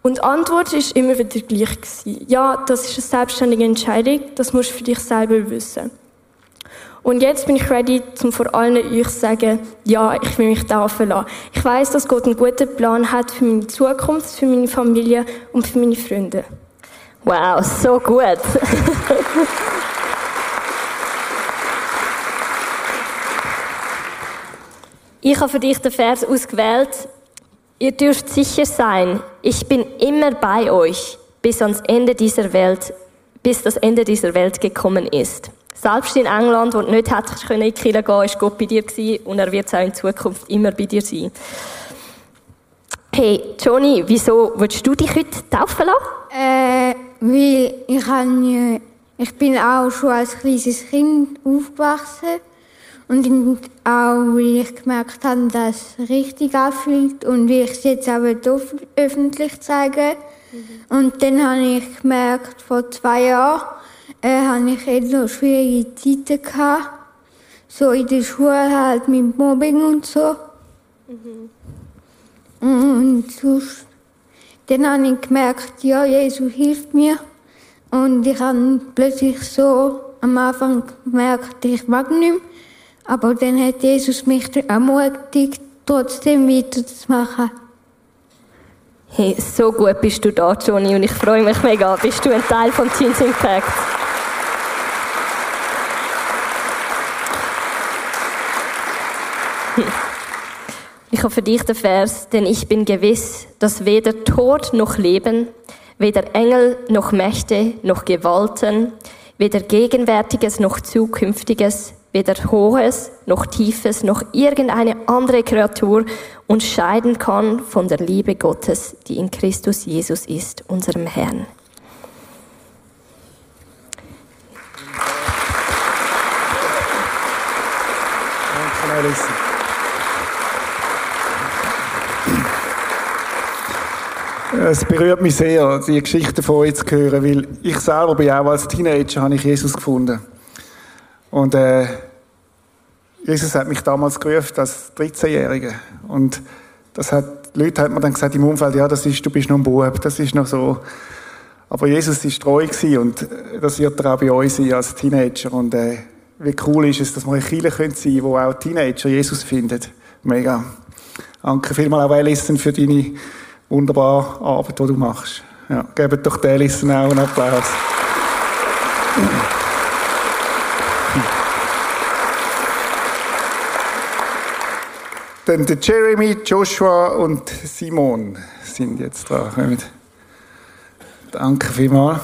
Und die Antwort ist immer wieder gleich gewesen. Ja, das ist eine selbstständige Entscheidung, das musst du für dich selber wissen. Und jetzt bin ich ready, um vor allen euch zu sagen, ja, ich will mich taufen lassen. Ich weiß, dass Gott einen guten Plan hat für meine Zukunft, für meine Familie und für meine Freunde. Wow, so gut. Ich habe für dich den Vers ausgewählt. Ihr dürft sicher sein, ich bin immer bei euch, bis ans Ende dieser Welt, bis das Ende dieser Welt gekommen ist. Selbst in England, wo du nicht hättest können in die Kirche gehen, ist Gott bei dir gewesen und er wird es auch in Zukunft immer bei dir sein. Hey, Johnny, wieso willst du dich heute taufen lassen? Äh, weil ich, habe, ich bin auch schon als kleines Kind aufgewachsen und auch, weil ich gemerkt habe, dass es richtig anfühlt und wie ich es jetzt auch öffentlich zeigen mhm. Und dann habe ich gemerkt, vor zwei Jahren äh, habe ich eher schwierige Zeiten gehabt. So in der Schule halt mit Mobbing und so. Mhm. Und sonst, dann habe ich gemerkt, ja, Jesus hilft mir. Und ich habe plötzlich so am Anfang gemerkt, ich mag nicht mehr. Aber dann hat Jesus mich ermutigt, trotzdem weiterzumachen. Hey, so gut bist du da, Johnny, und ich freue mich mega. Bist du ein Teil von Teens Impact? Ich habe für dich den Vers, denn ich bin gewiss, dass weder Tod noch Leben, weder Engel noch Mächte noch Gewalten, weder Gegenwärtiges noch Zukünftiges, weder Hohes noch Tiefes noch irgendeine andere Kreatur uns scheiden kann von der Liebe Gottes, die in Christus Jesus ist, unserem Herrn. Danke, Melissa. Es berührt mich sehr, die Geschichte von euch zu hören, weil ich selber bin auch als Teenager habe ich Jesus gefunden. Und äh, Jesus hat mich damals gerufen als 13-Jähriger. Und das hat, Leute hat mir dann gesagt im Umfeld, ja, das ist, du bist noch ein Bub, das ist noch so. Aber Jesus ist treu gewesen und äh, das wird er auch bei euch sein als Teenager. Und äh, wie cool ist es, dass wir in Kirche sein können, wo auch Teenager Jesus finden. Mega. Danke vielmals auch Alison für deine wunderbare Arbeit, die du machst. Ja, gebt doch der Alison auch einen Applaus. Dann der Jeremy, Joshua und Simon sind jetzt dran. Danke vielmals.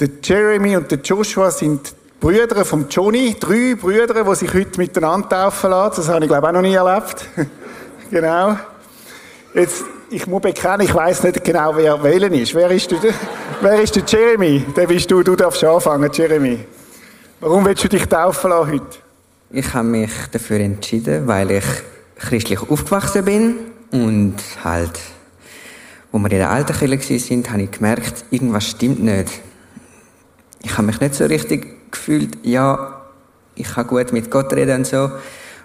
Der Jeremy und der Joshua sind Brüder von Johnny, drei Brüder, die sich heute miteinander taufen lassen. Das habe ich, glaube ich, auch noch nie erlebt. genau. Jetzt, ich muss bekennen, ich weiß nicht genau, wer wählen ist. Wer ist, der, wer ist der Jeremy? Der bist du, du darfst anfangen, Jeremy. Warum willst du dich taufen lassen heute? Ich habe mich dafür entschieden, weil ich christlich aufgewachsen bin und halt, wo wir in der alten Kirche sind, habe ich gemerkt, irgendwas stimmt nicht. Ich habe mich nicht so richtig gefühlt, ja, ich kann gut mit Gott reden und so.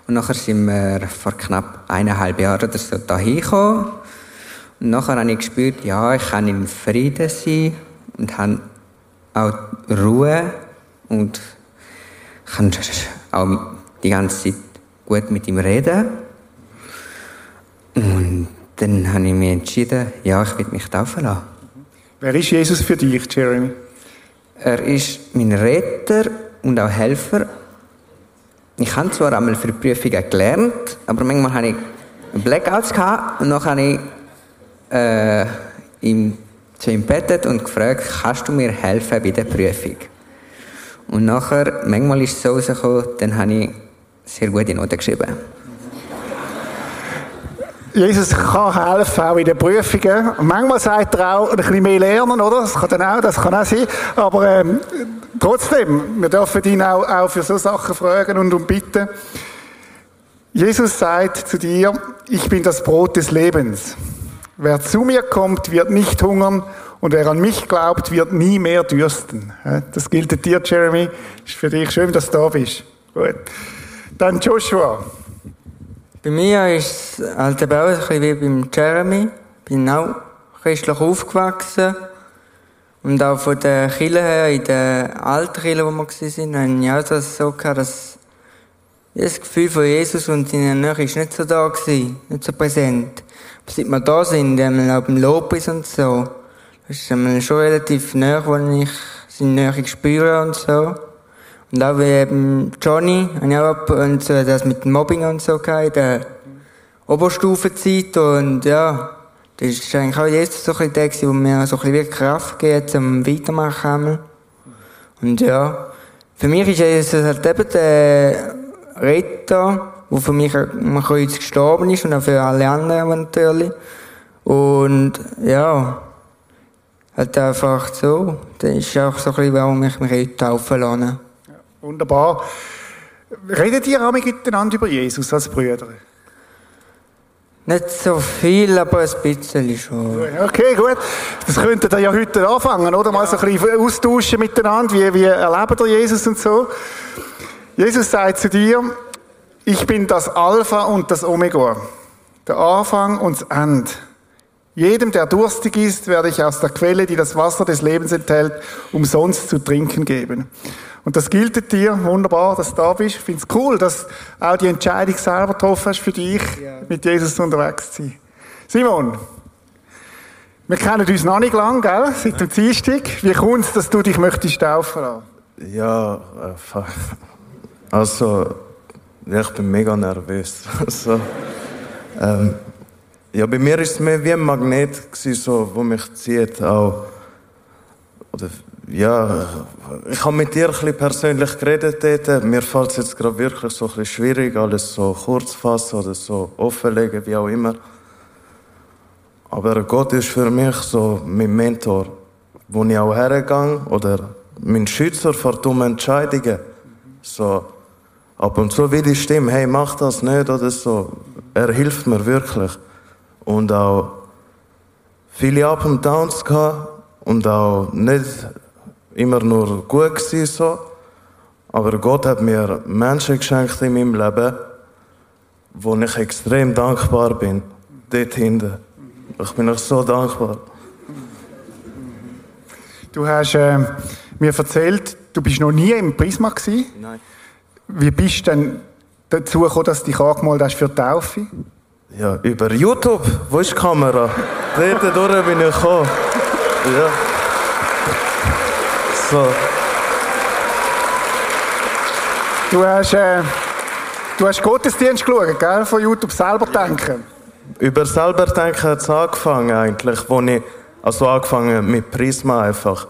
Und nachher sind wir vor knapp eineinhalb Jahren oder so dahin gekommen. Und nachher habe ich gespürt, ja, ich kann in Frieden sein und habe auch Ruhe und kann auch die ganze Zeit gut mit ihm reden. Und dann habe ich mich entschieden, ja, ich will mich taufen lassen. Wer ist Jesus für dich, Jeremy? Er ist mein Retter und auch Helfer. Ich habe zwar einmal für Prüfungen gelernt, aber manchmal hatte ich Blackouts und dann habe ich äh, ihm zu ihm bettet und gefragt, kannst du mir helfen bei der Prüfung? Und nachher, manchmal ist es so rausgekommen, dann habe ich sehr gute Noten geschrieben. Jesus kann helfen, auch in den Prüfungen. Manchmal sagt er auch, ein bisschen mehr lernen, oder? Das kann dann auch, das kann auch sein. Aber ähm, trotzdem, wir dürfen ihn auch, auch für so Sachen fragen und um bitten. Jesus sagt zu dir, ich bin das Brot des Lebens. Wer zu mir kommt, wird nicht hungern und wer an mich glaubt, wird nie mehr dürsten. Das gilt dir, Jeremy. Ist für dich schön, dass du da bist. Gut. Dann Joshua. Bei mir ist es halt eben ein bisschen wie beim Jeremy. Ich bin auch christlich aufgewachsen. Und auch von der Kirche her, in der alten Kirche, wo wir waren, habe ich auch das so gehabt, dass das Gefühl von Jesus und seiner Nähe nicht so da gewesen, nicht so präsent. Aber seit wir da sind, auch beim Lobpreis und so, das ist schon relativ nah, wo ich seine Nähe spüre und so. Und auch wie eben Johnny, habe ich auch und das mit dem Mobbing und so gehabt, in der Oberstufenzeit. Und ja, das war eigentlich auch Jesus so ein der, der mir so ein bisschen Kraft gibt, um weitermachen. Und ja, für mich ist Jesus halt eben der Retter, der für mich am Kreuz gestorben ist und auch für alle anderen natürlich. Und ja, halt einfach so. Das ist auch so ein bisschen, warum ich mich heute taufen lasse. Wunderbar. Redet ihr auch miteinander über Jesus als Brüder? Nicht so viel, aber ein bisschen schon. Okay, gut. Das könntet ihr ja heute anfangen, oder? Mal so ein bisschen austauschen miteinander. Wie, wie erlebt ihr Jesus und so? Jesus sagt zu dir, ich bin das Alpha und das Omega. Der Anfang und das Ende. Jedem, der durstig ist, werde ich aus der Quelle, die das Wasser des Lebens enthält, umsonst zu trinken geben. Und das gilt dir, wunderbar, dass du da bist. Ich finde es cool, dass du auch die Entscheidung selber getroffen hast für dich, mit Jesus unterwegs zu sein. Simon, wir kennen uns noch nicht lang, gell? Seit dem Dienstag. Wie kommt es, dass du dich möchtest taufen lassen? Ja, äh, also, ja, ich bin mega nervös. Also, ähm, ja, bei mir ist es mehr wie ein Magnet gewesen, so, wo mich zieht auch. Oder, ja, ich habe mit dir ein bisschen persönlich geredet dort. Mir fällt es jetzt gerade wirklich so ein bisschen schwierig, alles so kurz fassen oder so offenlegen, wie auch immer. Aber Gott ist für mich so mein Mentor, wo ich auch hergehe oder mein Schützer vor dummen Entscheidungen. So, ab und zu will ich stimmen, hey, mach das nicht oder so. Er hilft mir wirklich. Und auch viele Up und Downs gehabt und auch nicht immer nur gut gewesen, so. Aber Gott hat mir Menschen geschenkt in meinem Leben, wo ich extrem dankbar bin. Dort hinten. Ich bin euch so dankbar. Du hast äh, mir erzählt, du bist noch nie im Prisma gewesen. Nein. Wie bist du denn dazu gekommen, dass du dich angemeldet hast für die Taufe? Ja, über YouTube. Wo ist die Kamera? Dort durch bin ich gekommen. Ja. So. Du hast, äh, du hast Gottesdienst geschaut, gell? Von YouTube selber denken. Über selber denken hat es angefangen eigentlich, wo ich, also angefangen mit Prisma einfach.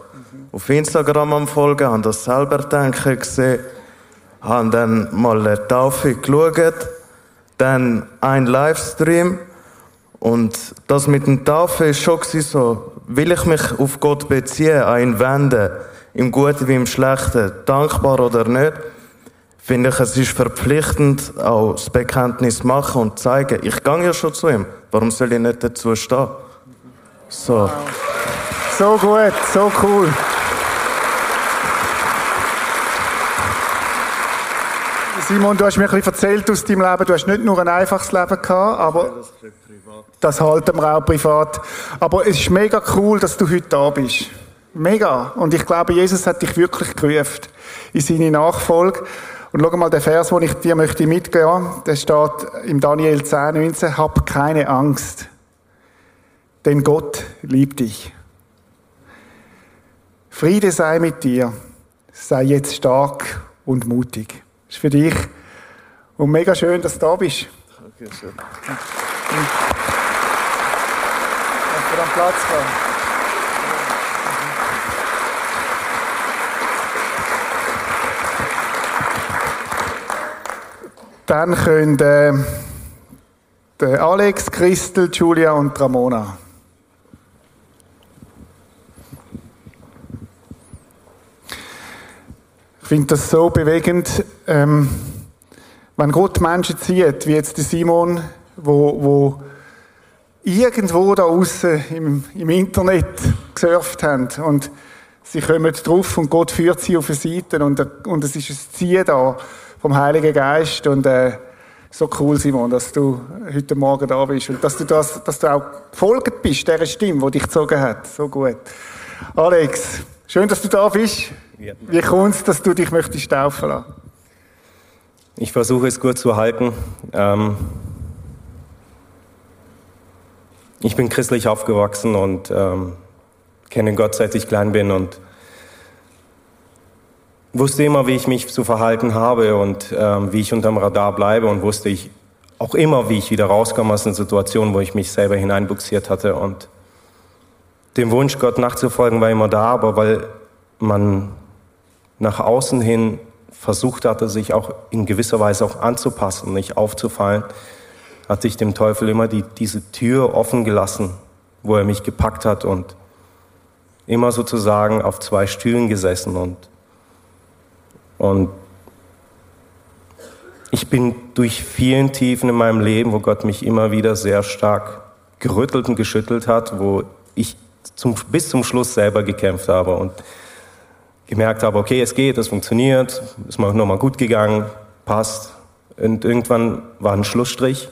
Auf Instagram am Folgen, habe das selber denken gesehen, habe dann mal eine Taufe geschaut, dann ein Livestream und das mit dem Taufe ist schon so, will ich mich auf Gott beziehen, an ihn wenden, im Guten wie im Schlechten, dankbar oder nicht, finde ich, es ist verpflichtend, auch das Bekenntnis machen und zeigen, ich gehe ja schon zu ihm, warum soll ich nicht dazu stehen? So. So gut, so cool. Simon, du hast mir ein bisschen erzählt aus deinem Leben, du hast nicht nur ein einfaches Leben gehabt, aber das halten wir auch privat. Aber es ist mega cool, dass du heute da bist. Mega. Und ich glaube, Jesus hat dich wirklich gerufen in seine Nachfolge. Und schau mal, der Vers, den ich dir möchte mitgeben, der steht im Daniel 10, 19, hab keine Angst, denn Gott liebt dich. Friede sei mit dir, sei jetzt stark und mutig. Das ist für dich. Und mega schön, dass du da bist. Okay, schön. Kannst du am Platz kommen? Dann können äh, Alex, Christel, Julia und Ramona. Ich finde das so bewegend, ähm, wenn Gott Menschen zieht, wie jetzt der Simon, wo, wo irgendwo da außen im, im Internet gesurft haben und sie kommen drauf und Gott führt sie auf eine Seite und, und es ist ein Ziehen da vom Heiligen Geist und äh, so cool, Simon, dass du heute Morgen da bist und dass du, das, dass du auch gefolgt bist, dieser Stimme, die dich gezogen hat. So gut. Alex, schön, dass du da bist. Wie kommt es, dass du dich möchtest taufen lassen? Ich versuche es kurz zu halten. Ähm ich bin christlich aufgewachsen und ähm, kenne Gott, seit ich klein bin und wusste immer, wie ich mich zu verhalten habe und ähm, wie ich unterm Radar bleibe und wusste ich auch immer, wie ich wieder rauskomme aus einer Situation, wo ich mich selber hineinbuxiert hatte. Und dem Wunsch, Gott nachzufolgen, war immer da, aber weil man nach außen hin versucht hatte, sich auch in gewisser Weise auch anzupassen, nicht aufzufallen, hat sich dem Teufel immer die, diese Tür offen gelassen, wo er mich gepackt hat und immer sozusagen auf zwei Stühlen gesessen und, und ich bin durch vielen Tiefen in meinem Leben, wo Gott mich immer wieder sehr stark gerüttelt und geschüttelt hat, wo ich zum, bis zum Schluss selber gekämpft habe und gemerkt habe, okay, es geht, es funktioniert, ist mal nochmal gut gegangen, passt. Und irgendwann war ein Schlussstrich,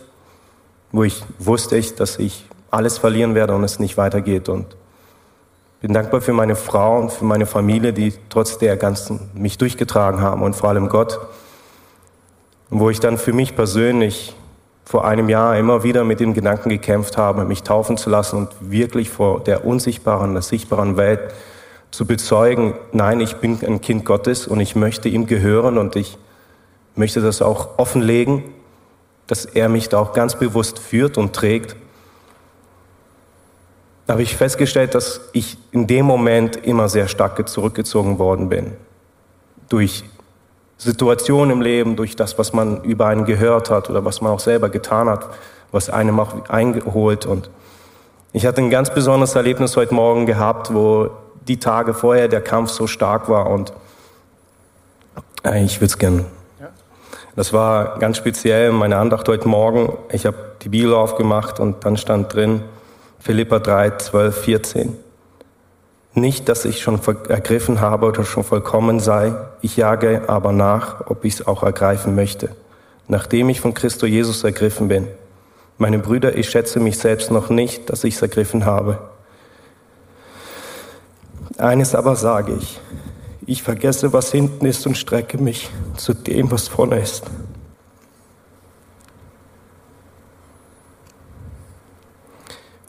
wo ich wusste, dass ich alles verlieren werde und es nicht weitergeht. Und bin dankbar für meine Frau und für meine Familie, die trotz der ganzen mich durchgetragen haben und vor allem Gott. Wo ich dann für mich persönlich vor einem Jahr immer wieder mit dem Gedanken gekämpft habe, mich taufen zu lassen und wirklich vor der unsichtbaren, der sichtbaren Welt zu bezeugen, nein, ich bin ein Kind Gottes und ich möchte ihm gehören und ich möchte das auch offenlegen, dass er mich da auch ganz bewusst führt und trägt. Da habe ich festgestellt, dass ich in dem Moment immer sehr stark zurückgezogen worden bin. Durch Situationen im Leben, durch das, was man über einen gehört hat oder was man auch selber getan hat, was einem auch eingeholt. Und ich hatte ein ganz besonderes Erlebnis heute Morgen gehabt, wo die Tage vorher der Kampf so stark war und äh, ich würde es gerne. Das war ganz speziell meine Andacht heute Morgen. Ich habe die Bibel aufgemacht und dann stand drin Philippa 3, 12, 14. Nicht, dass ich schon ergriffen habe oder schon vollkommen sei, ich jage aber nach, ob ich es auch ergreifen möchte, nachdem ich von Christo Jesus ergriffen bin. Meine Brüder, ich schätze mich selbst noch nicht, dass ich es ergriffen habe. Eines aber sage ich, ich vergesse, was hinten ist und strecke mich zu dem, was vorne ist.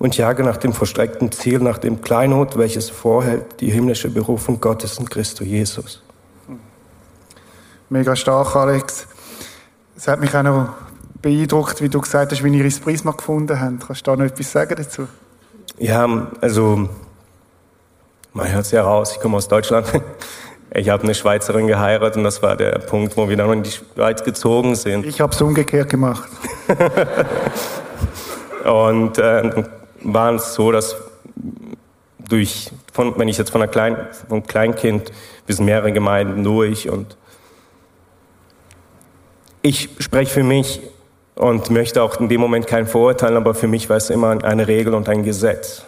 Und jage nach dem verstreckten Ziel, nach dem Kleinod, welches vorhält die himmlische Berufung Gottes in Christo Jesus. Mega stark, Alex. Es hat mich auch noch beeindruckt, wie du gesagt hast, wie ihr das Prisma gefunden habt. Kannst du da noch etwas sagen dazu? Ja, also man hört es ja raus, ich komme aus Deutschland. Ich habe eine Schweizerin geheiratet und das war der Punkt, wo wir dann in die Schweiz gezogen sind. Ich habe es umgekehrt gemacht. und äh, war es so, dass durch, von, wenn ich jetzt von einer Klein, vom Kleinkind bis mehrere Gemeinden durch und ich spreche für mich und möchte auch in dem Moment kein Vorurteil, aber für mich war es immer eine Regel und ein Gesetz.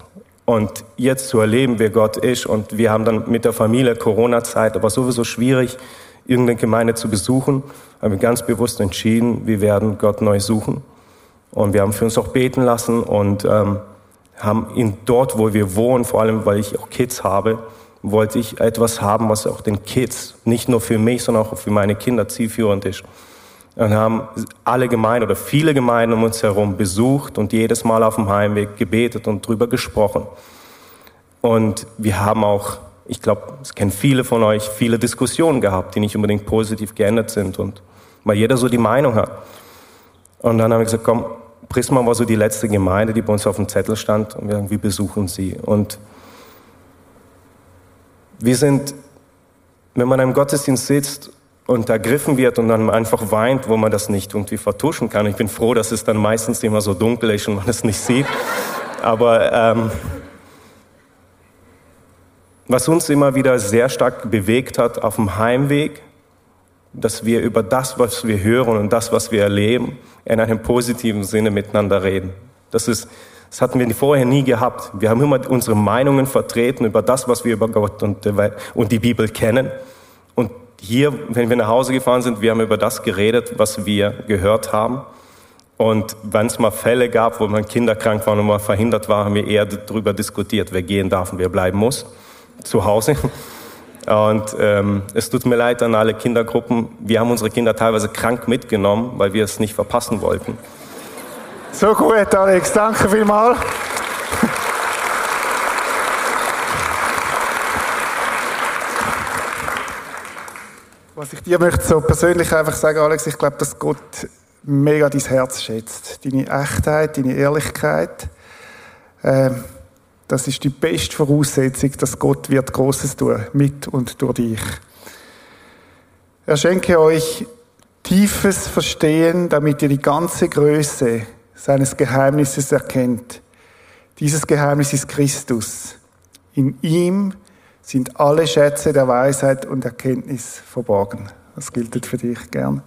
Und jetzt zu erleben, wer Gott ist. Und wir haben dann mit der Familie Corona-Zeit, aber sowieso schwierig, irgendeine Gemeinde zu besuchen, haben wir ganz bewusst entschieden, wir werden Gott neu suchen. Und wir haben für uns auch beten lassen und ähm, haben ihn dort, wo wir wohnen, vor allem weil ich auch Kids habe, wollte ich etwas haben, was auch den Kids, nicht nur für mich, sondern auch für meine Kinder zielführend ist. Und haben alle Gemeinden oder viele Gemeinden um uns herum besucht und jedes Mal auf dem Heimweg gebetet und drüber gesprochen. Und wir haben auch, ich glaube, es kennen viele von euch, viele Diskussionen gehabt, die nicht unbedingt positiv geändert sind und weil jeder so die Meinung hat. Und dann haben wir gesagt, komm, Prisma war so die letzte Gemeinde, die bei uns auf dem Zettel stand und wir sagen, wir besuchen sie. Und wir sind, wenn man im Gottesdienst sitzt und ergriffen wird und dann einfach weint, wo man das nicht irgendwie vertuschen kann. Ich bin froh, dass es dann meistens immer so dunkel ist und man es nicht sieht. Aber ähm, was uns immer wieder sehr stark bewegt hat auf dem Heimweg, dass wir über das, was wir hören und das, was wir erleben, in einem positiven Sinne miteinander reden. Das ist, das hatten wir vorher nie gehabt. Wir haben immer unsere Meinungen vertreten über das, was wir über Gott und, und die Bibel kennen. Und hier, wenn wir nach Hause gefahren sind, wir haben über das geredet, was wir gehört haben. Und wenn es mal Fälle gab, wo man kinderkrank war und mal verhindert war, haben wir eher darüber diskutiert, wer gehen darf und wer bleiben muss zu Hause. Und ähm, es tut mir leid an alle Kindergruppen. Wir haben unsere Kinder teilweise krank mitgenommen, weil wir es nicht verpassen wollten. So gut, Alex. Danke vielmals. Was ich dir möchte so persönlich einfach sagen, Alex, ich glaube, dass Gott mega dein Herz schätzt. Deine Echtheit, deine Ehrlichkeit. Ähm, das ist die beste Voraussetzung, dass Gott wird Großes tun, mit und durch dich. Er schenke euch tiefes Verstehen, damit ihr die ganze Größe seines Geheimnisses erkennt. Dieses Geheimnis ist Christus. In ihm sind alle Schätze der Weisheit und Erkenntnis verborgen. Das gilt für dich gern.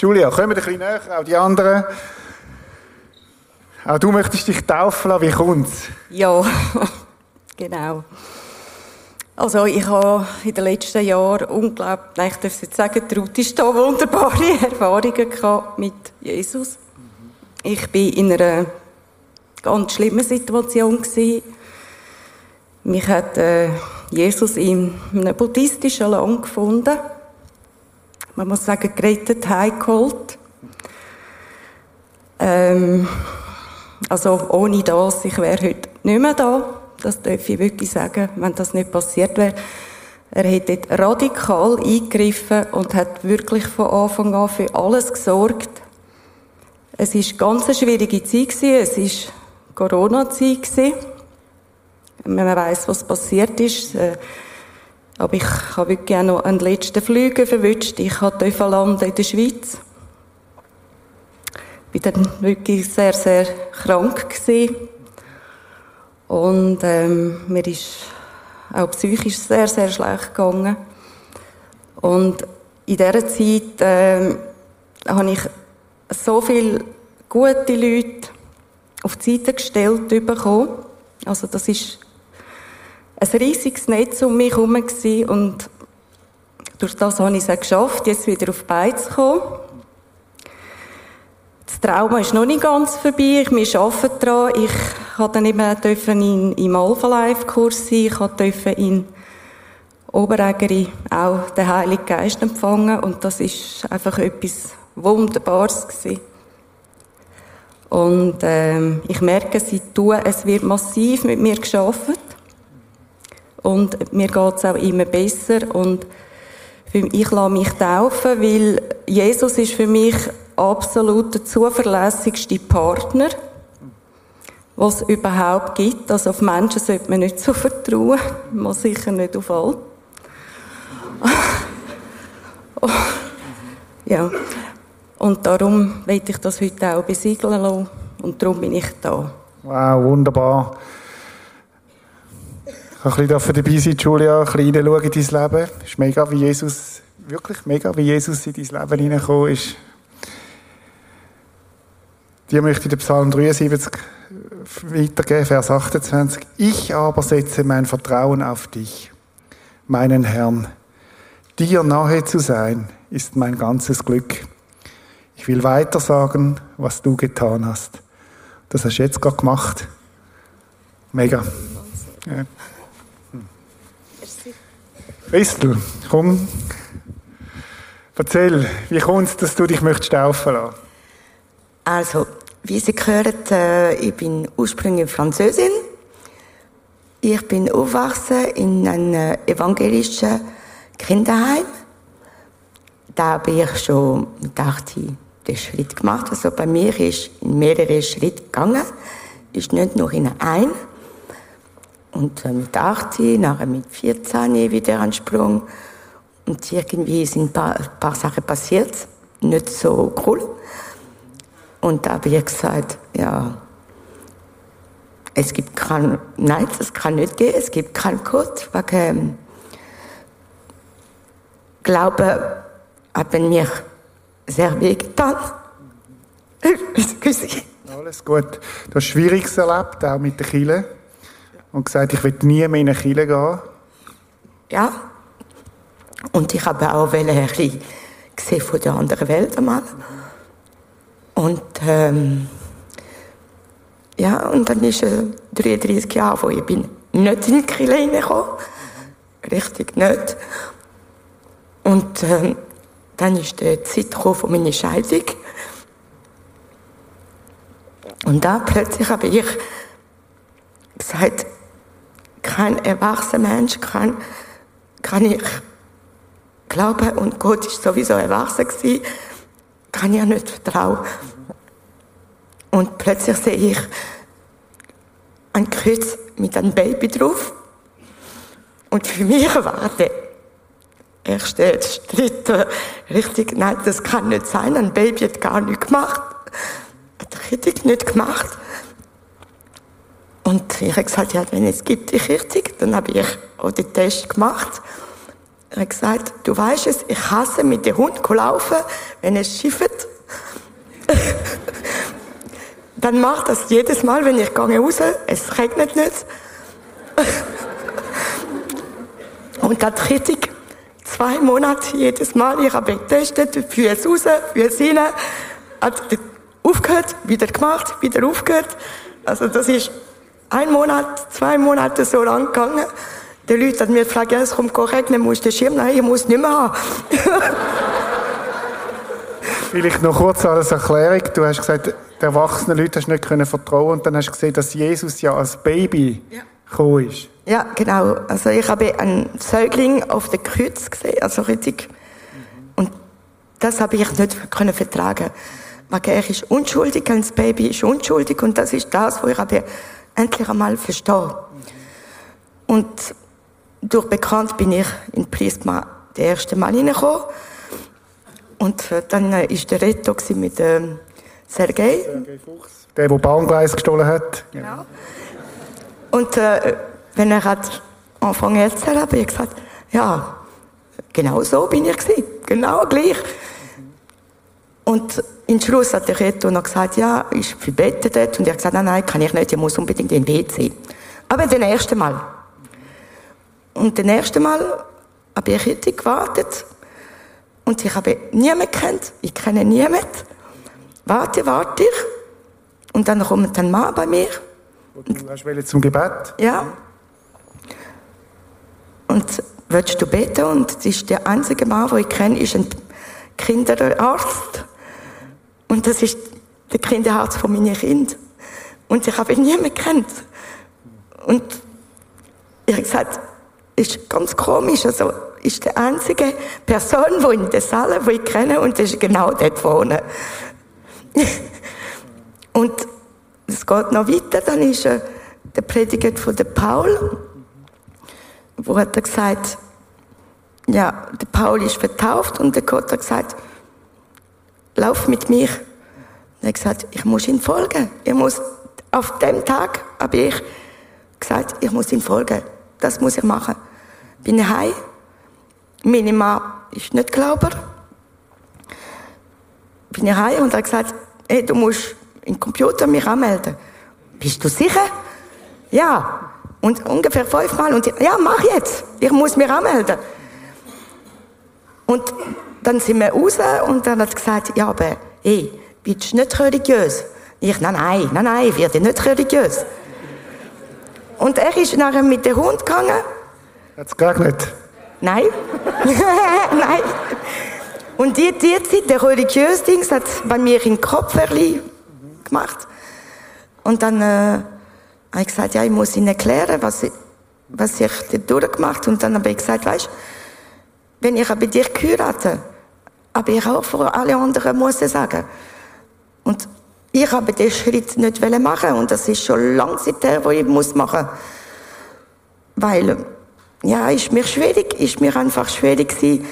Julia, komm ein bisschen näher, auch die anderen. Auch du möchtest dich taufen lassen, wie kommt's? Ja, genau. Also ich habe in den letzten Jahren unglaublich, nein, ich darf es jetzt sagen, trauteste wunderbare Erfahrungen gehabt mit Jesus. Ich bin in einer ganz schlimmen Situation gewesen. Mich hat äh, Jesus in einem buddhistischen Land gefunden. Man muss sagen, gerettet, heimgeholt. Ähm, also ohne das, ich wäre heute nicht mehr da. Das darf ich wirklich sagen, wenn das nicht passiert wäre. Er hat dort radikal eingegriffen und hat wirklich von Anfang an für alles gesorgt. Es ist ganz eine schwierige Zeit. Es ist Corona-Zeit gewesen. Man weiß, was passiert ist. Äh, aber ich habe wirklich auch noch einen letzten Flüge verwünscht. Ich durfte landen in der Schweiz bin dann wirklich sehr, sehr krank gewesen. Und ähm, mir ist auch psychisch sehr, sehr schlecht gegangen. Und in dieser Zeit ähm, habe ich so viele gute Leute auf die Seite gestellt bekommen. Also das ist ein riesiges Netz um mich herum und durch das habe ich es auch geschafft, jetzt wieder auf die Beine zu kommen. Das Trauma ist noch nicht ganz vorbei. Wir arbeiten daran. Ich durfte dann eben in, im Alpha Life Kurs sein. Ich durfte in Oberägeri auch den Heiligen Geist empfangen. Und das ist einfach etwas Wunderbares gewesen. Und ähm, ich merke, sie tun, es wird massiv mit mir geschafft. Und mir geht es auch immer besser. Und ich lasse mich taufen, weil Jesus ist für mich absolut der zuverlässigste Partner, was es überhaupt gibt. Also auf Menschen sollte man nicht so vertrauen, man sicher nicht auf alle. ja, und darum will ich das heute auch besiegeln lassen und darum bin ich da. Wow, wunderbar. Ein bisschen dabei sein, Julia, ein bisschen reinschauen in dein Leben. Es ist mega, wie Jesus, wirklich mega, wie Jesus in dein Leben hineingekommen ist. Die möchte ich den Psalm 73 weitergeben, Vers 28. Ich aber setze mein Vertrauen auf dich, meinen Herrn. Dir nahe zu sein, ist mein ganzes Glück. Ich will weiter sagen, was du getan hast. Das hast du jetzt gerade gemacht. Mega. Ja. Christel, komm. Erzähl, wie kommt es, dass du dich möchtest taufen lassen? Also, wie Sie hören, äh, ich bin ursprünglich Französin. Ich bin aufgewachsen in einem evangelischen Kinderheim. Da habe ich schon mit 18 den Schritt gemacht. Also bei mir ist in mehrere Schritte gegangen. Ist nicht nur in einen. Und mit 18, nachher mit 14 wieder ein Sprung. Und irgendwie sind ein paar, ein paar Sachen passiert. Nicht so cool. Und da habe ich gesagt, ja, es gibt kein, nein, das kann nicht gehen, es gibt keinen Code, weil ähm, Glaube hat mir sehr weh getan. Alles gut. Du hast Schwieriges erlebt, auch mit der Kille. Und gesagt, ich will nie mehr in eine Kille gehen. Ja. Und ich habe auch ein bisschen gesehen von der anderen Welt einmal. Und ähm, ja, und dann ist es 33 Jahre, wo ich bin nicht in die Kirche reingekommen. Richtig nicht. Und ähm, dann ist die Zeit von meiner Scheidung. Und da plötzlich habe ich gesagt, kein erwachsener Mensch kann, kann ich glauben und Gott ist sowieso erwachsen gewesen, kann ich ja nicht vertrauen. Und plötzlich sehe ich ein Kreuz mit einem Baby drauf. Und für mich war der erste Schritt richtig, nein, das kann nicht sein, ein Baby hat gar nichts gemacht. Hat richtig nicht gemacht. Und ich habe gesagt, ja, wenn es gibt dich richtig, dann habe ich auch den Test gemacht. Er hat gesagt, du weißt es, ich hasse mit dem Hund laufen, wenn es schifft. dann macht das jedes Mal, wenn ich gehe raus, es regnet nicht. Und das richtig zwei Monate jedes Mal. Ich habe getestet, für es raus, für es rein. Hat aufgehört, wieder gemacht, wieder aufgehört. Also das ist ein Monat, zwei Monate so lang gegangen. Die Leute haben mir gefragt, ja, es kommt regnen, musst du den Schirm? Nein, ich muss nicht mehr haben. Vielleicht noch kurz als Erklärung. Du hast gesagt, den erwachsenen Leuten hast du nicht können vertrauen und dann hast du gesehen, dass Jesus ja als Baby ja. gekommen ist. Ja, genau. Also ich habe einen Säugling auf der Kreuz gesehen, also richtig. Und das habe ich nicht können vertragen. Weil er ist unschuldig, ein Baby ist unschuldig und das ist das, wo ich habe endlich einmal verstehe. Und durch Bekannt bin ich in Prisma das erste Mal hineingekommen. Und äh, dann war äh, der Reto mit ähm, Sergei. Sergei Fuchs. Der, der Baumgleis gestohlen hat. Genau. Und äh, wenn er hat angefangen zu erzählen, habe ich gesagt, ja, genau so bin ich gewesen. Genau gleich. Und im Schluss hat der Reto noch gesagt, ja, ich verbete dort. Und er hat gesagt, nein, nein, kann ich nicht, ich muss unbedingt in den WC. Aber den ersten Mal. Und den ersten Mal habe ich richtig gewartet. Und ich habe niemanden kennt. Ich kenne niemanden. Warte, warte ich. Und dann kommt ein Mann bei mir. Und du hast zum Gebet? Ja. Und willst du beten? Und das ist der einzige Mann, den ich kenne, ist ein Kinderarzt. Und das ist der Kinderarzt von meinen Kind. Und ich habe ihn niemanden kennt. Und ich habe gesagt, ist ganz komisch. Also, ist die einzige Person, die in der Saal, die ich kenne, und das ist genau dort vorne. und es geht noch weiter, dann ist der Prediger von der Paul, wo hat er gesagt, ja, der Paul ist vertauft und der Gott hat gesagt, lauf mit mir. er hat gesagt, ich muss ihm folgen. Ich muss, auf dem Tag habe ich gesagt, ich muss ihm folgen. Das muss ich machen. Bin heim. Meine Mann ist nicht Glauber. Bin ich heim und hat gesagt, hey, du musst im Computer mich anmelden. Bist du sicher? Ja. Und ungefähr fünfmal. Und ich, ja, mach jetzt. Ich muss mich anmelden. Und dann sind wir raus und dann hat gesagt, ja, aber, hey, bist du nicht religiös? Ich, nein, nein, nein, nein, ich werde nicht religiös. Und er ist nachher mit dem Hund gegangen. Hat es geregnet? Nein. nein. Und die, die Zeit, der religiöse Ding, hat bei mir im Kopf gemacht. Und dann äh, habe ich gesagt, ja, ich muss Ihnen erklären, was ich, was ich durchgemacht habe. Und dann habe ich gesagt, weißt wenn ich bei dir geheiratet aber ich auch vor alle anderen muss sagen. Und ich habe den Schritt nicht machen und das ist schon lange seither, wo ich muss machen. Weil, ja, ist mir schwierig, ist mir einfach schwierig gewesen.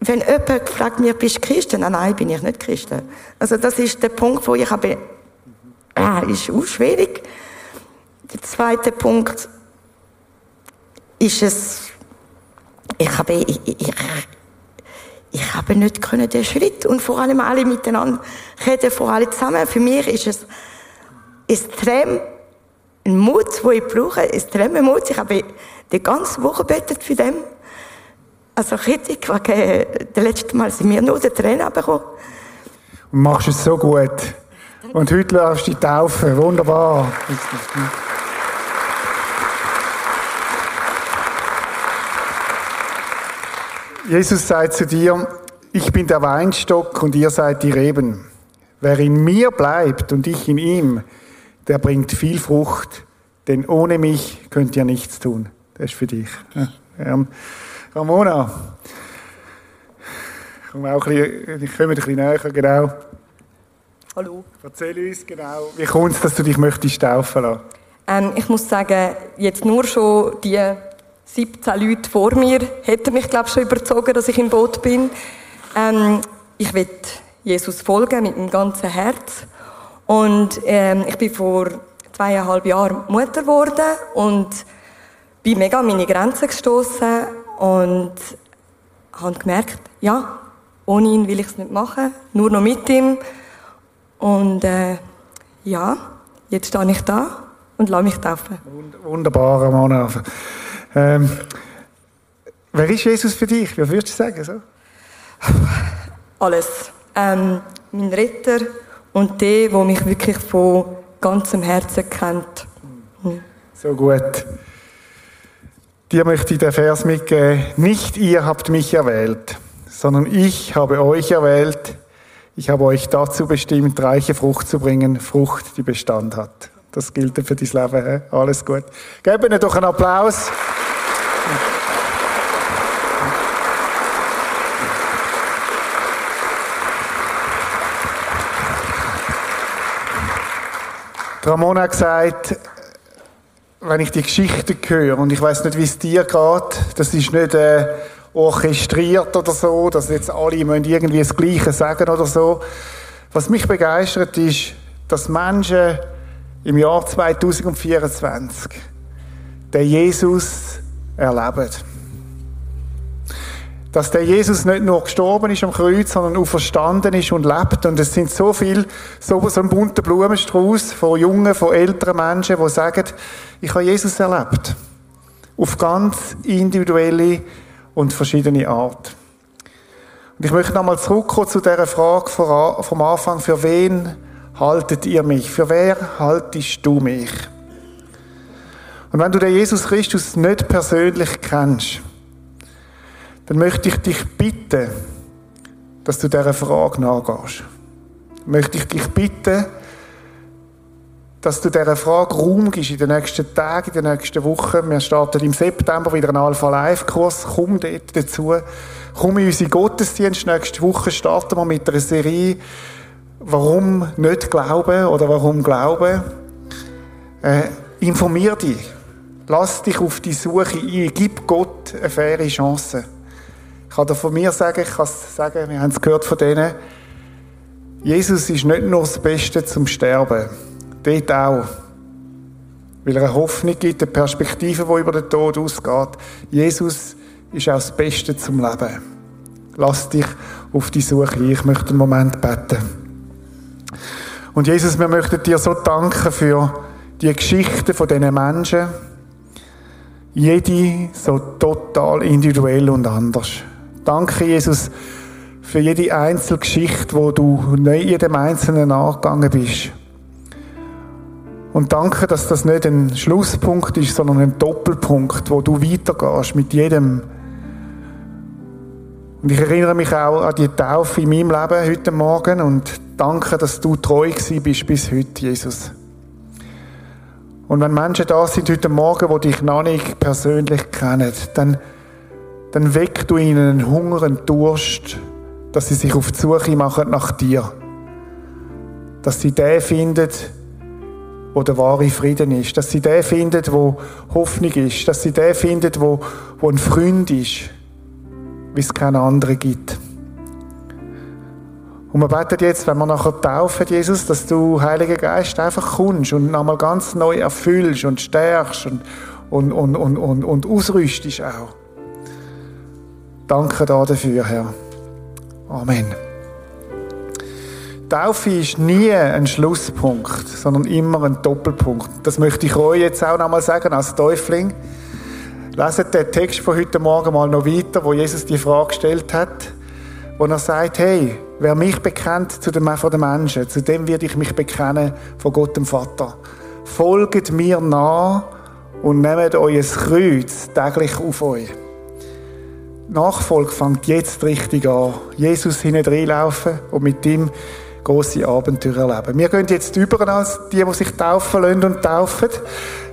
Wenn jemand fragt mir, bist du Christen? Nein, nein, bin ich nicht Christen. Also das ist der Punkt, wo ich habe, ah, ist auch schwierig. Der zweite Punkt ist es, ich habe, ich, ich, ich habe nicht können den Schritt und vor allem alle miteinander reden, vor allem zusammen. Für mich ist es extrem ein Mut, den ich brauche, extremer Mut. Ich habe die ganze Woche betet für den. Also richtig, weil äh, das letzte Mal sind wir nur den Trainer bekommen. Und machst es so gut. Und heute läufst du die Taufe. Wunderbar. Jesus sagt zu dir, ich bin der Weinstock und ihr seid die Reben. Wer in mir bleibt und ich in ihm, der bringt viel Frucht, denn ohne mich könnt ihr nichts tun. Das ist für dich. Ramona. Komm auch ein bisschen, ich komme ein bisschen näher, genau. Hallo. Erzähl uns genau, wie kommt es, dass du dich möchtest taufen lassen? Ähm, ich muss sagen, jetzt nur schon die 17 Leute vor mir hätten mich, glaube ich, schon überzogen, dass ich im Boot bin. Ähm, ich will Jesus folgen mit meinem ganzen Herz. Und ähm, ich bin vor zweieinhalb Jahren Mutter geworden und bin mega an meine Grenzen gestoßen und habe gemerkt, ja, ohne ihn will ich es nicht machen, nur noch mit ihm. Und äh, ja, jetzt stehe ich da und lasse mich taufen. Wunderbar, Ramona. Ähm, wer ist Jesus für dich? Wie würdest du sagen? So? Alles. Ähm, mein Retter und der, der mich wirklich von ganzem Herzen kennt. Hm. So gut. Dir möchte ich den Vers mitgeben. Nicht ihr habt mich erwählt, sondern ich habe euch erwählt. Ich habe euch dazu bestimmt, reiche Frucht zu bringen, Frucht, die Bestand hat. Das gilt für dein Leben. Alles gut. Geben ihnen doch einen Applaus. Ramona hat gesagt, wenn ich die Geschichte höre, und ich weiß nicht, wie es dir geht, das ist nicht äh, orchestriert oder so, dass jetzt alle müssen irgendwie das Gleiche sagen oder so. Was mich begeistert ist, dass Menschen im Jahr 2024 den Jesus erleben. Dass der Jesus nicht nur gestorben ist am Kreuz, sondern auch verstanden ist und lebt. Und es sind so viel, so, so ein bunter Blumenstrauß von jungen, von älteren Menschen, die sagen, ich habe Jesus erlebt. Auf ganz individuelle und verschiedene Art. Und ich möchte nochmal zurückkommen zu dieser Frage vom Anfang, für wen haltet ihr mich? Für wer haltest du mich? Und wenn du den Jesus Christus nicht persönlich kennst, dann möchte ich dich bitten, dass du dieser Frage nachgehst. Möchte ich dich bitten, dass du dieser Frage Raum gibst in den nächsten Tagen, in den nächsten Wochen. Wir starten im September wieder einen Alpha-Live-Kurs. Komm dort dazu. Komm in unsere Gottesdienst. Nächste Woche starten wir mit einer Serie Warum nicht glauben oder warum glauben. Äh, informier dich. Lass dich auf die Suche ein. Gib Gott eine faire Chance. Ich kann dir von mir sagen, ich kann es sagen, wir haben es gehört von denen, Jesus ist nicht nur das Beste zum Sterben. Dort auch. Weil er eine Hoffnung gibt, eine Perspektive, die über den Tod ausgeht. Jesus ist auch das Beste zum Leben. Lass dich auf die Suche ein. Ich möchte einen Moment beten. Und Jesus, wir möchten dir so danken für die Geschichten von diesen Menschen. Jede so total individuell und anders. Danke, Jesus, für jede Einzelgeschichte, wo du jedem Einzelnen nachgegangen bist. Und danke, dass das nicht ein Schlusspunkt ist, sondern ein Doppelpunkt, wo du weitergehst mit jedem. Und ich erinnere mich auch an die Taufe in meinem Leben heute Morgen und danke, dass du treu gewesen bist bis heute, Jesus. Und wenn Menschen da sind heute Morgen, die dich noch nicht persönlich kennen, dann, dann weck du ihnen einen Hunger, einen Durst, dass sie sich auf die Suche machen nach dir. Dass sie den finden, wo der wahre Frieden ist. Dass sie den finden, wo Hoffnung ist. Dass sie den finden, wo, wo ein Freund ist, wie es keinen anderen gibt. Und wir beten jetzt, wenn wir nachher taufen, Jesus, dass du, Heiliger Geist, einfach kommst und nochmal ganz neu erfüllst und stärkst und, und, und, und, und, und ausrüstest auch. Danke dafür, Herr. Amen. Taufe ist nie ein Schlusspunkt, sondern immer ein Doppelpunkt. Das möchte ich euch jetzt auch nochmal sagen als Täufling. Leset den Text von heute Morgen mal noch weiter, wo Jesus die Frage gestellt hat, wo er sagt, hey, wer mich bekennt zu dem, von den Menschen, zu dem werde ich mich bekennen von Gott dem Vater. Folget mir nach und nehmt euer Kreuz täglich auf euch. Nachfolge fängt jetzt richtig an. Jesus hineinlaufen und mit ihm große Abenteuer erleben. Wir gehen jetzt über als die, die sich taufen lassen und taufen.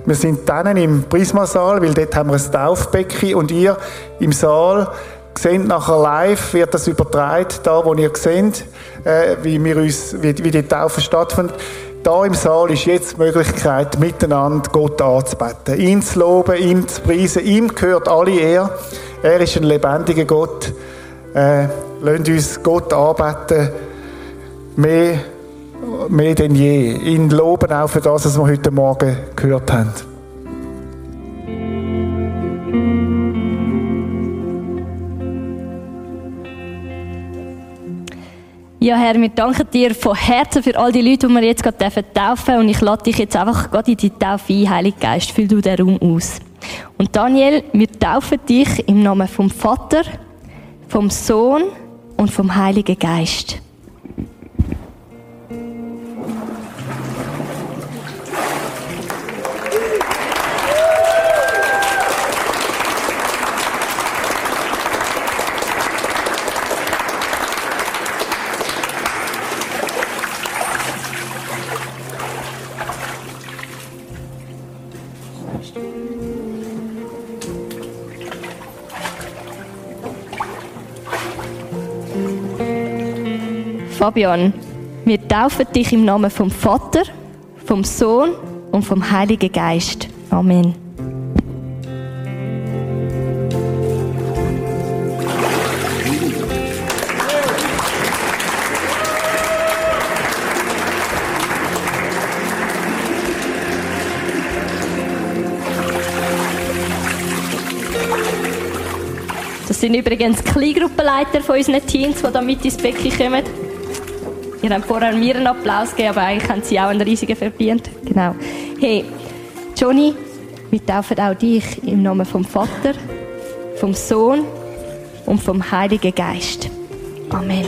Wir sind dann im Prismasaal, weil dort haben wir ein Taufbecken und ihr im Saal seht nachher live, wird das übertragen, da wo ihr seht, äh, wie, wir uns, wie, wie die Taufe stattfindet. Da im Saal ist jetzt die Möglichkeit, miteinander Gott anzubeten, ihn zu loben, ihm zu preisen. Ihm gehört alle Ehre. Er ist ein lebendiger Gott. Äh, lasst uns Gott anbeten, mehr, mehr denn je. Ihn loben auch für das, was wir heute Morgen gehört haben. Ja, Herr, wir danken dir von Herzen für all die Leute, die wir jetzt gerade taufen dürfen. Und ich lade dich jetzt einfach gerade in die Taufe ein, Heiliger Geist. Füll du den Raum aus. Und Daniel, wir taufen dich im Namen vom Vater, vom Sohn und vom Heiligen Geist. Fabian, wir taufen dich im Namen vom Vater, vom Sohn und vom Heiligen Geist. Amen. Das sind übrigens Kleingruppenleiter von unseren Teams, die da mit ins Becken kommen. Ihr habt vorher mir einen Applaus gegeben, aber eigentlich haben sie auch einen riesigen verdient. Genau. Hey, Johnny, wir taufen auch dich im Namen vom Vater, vom Sohn und vom Heiligen Geist. Amen.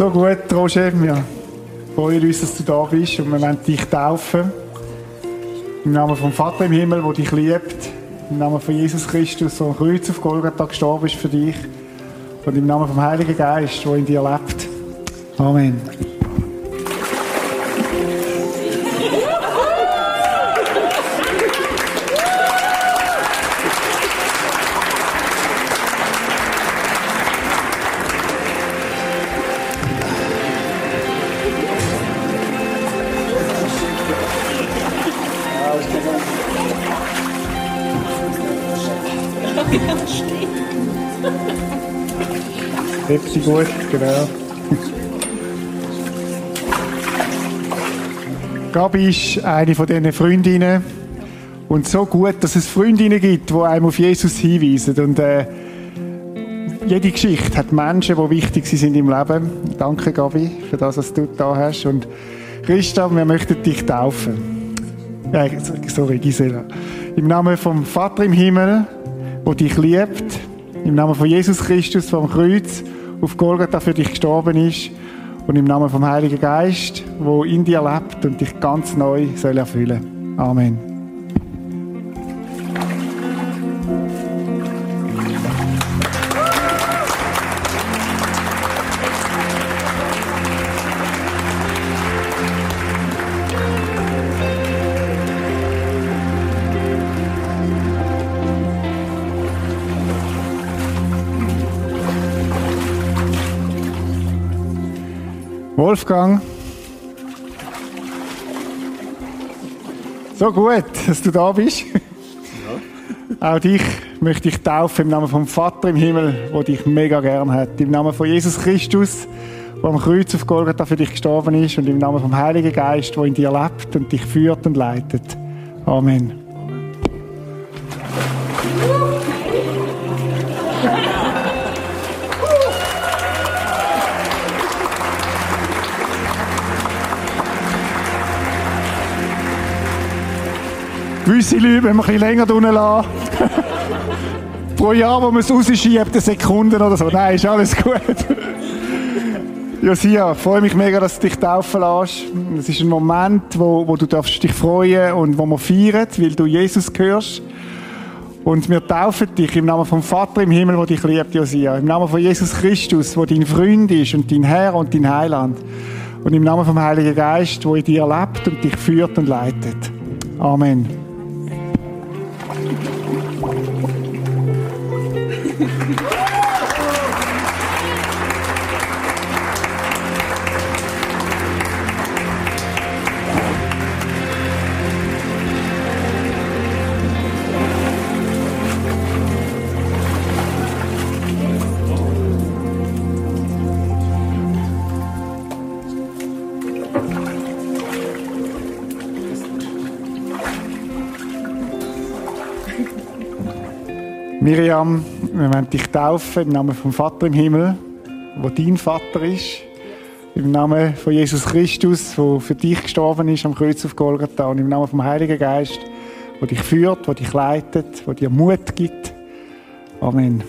So gut, Roger, wir freuen uns, dass du da bist und wir wollen dich taufen. Im Namen vom Vater im Himmel, der dich liebt. Im Namen von Jesus Christus, der am Kreuz auf Golgatha gestorben ist für dich. Und im Namen vom Heiligen Geist, der in dir lebt. Amen. Sie gut, genau. Gabi ist eine von diesen Freundinnen. Und so gut, dass es Freundinnen gibt, die einem auf Jesus hinweisen. Und äh, jede Geschichte hat Menschen, die wichtig sind im Leben. Danke, Gabi, für das, was du da hast. Und Christa, wir möchten dich taufen. Äh, sorry, Gisela. Im Namen vom Vater im Himmel, der dich liebt. Im Namen von Jesus Christus vom Kreuz auf Golgatha für dich gestorben ist. Und im Namen vom Heiligen Geist, wo in dir lebt und dich ganz neu soll erfüllen. Amen. Wolfgang. So gut, dass du da bist. Auch dich möchte ich taufen im Namen vom Vater im Himmel, der dich mega gern hat. Im Namen von Jesus Christus, der am Kreuz auf Golgatha für dich gestorben ist. Und im Namen vom Heiligen Geist, der in dir lebt und dich führt und leitet. Amen. Gewisse Leute wenn wir ein länger drinnen lassen. Pro Jahr, wo man es rausschiebt, eine Sekunde oder so. Nein, ist alles gut. Josia, freue mich mega, dass du dich taufen lässt. Es ist ein Moment, wo, wo du darfst dich freuen und wo wir feiern, weil du Jesus gehörst. Und wir taufen dich im Namen vom Vater im Himmel, der dich liebt, Josia. Im Namen von Jesus Christus, der dein Freund ist und dein Herr und dein Heiland. Und im Namen vom Heiligen Geist, der in dir lebt und dich führt und leitet. Amen. Miriam, wir wollen dich taufen im Namen vom Vater im Himmel, wo dein Vater ist. Im Namen von Jesus Christus, der für dich gestorben ist am Kreuz auf Golgatha. Und im Namen vom Heiligen Geist, der dich führt, der dich leitet, der dir Mut gibt. Amen.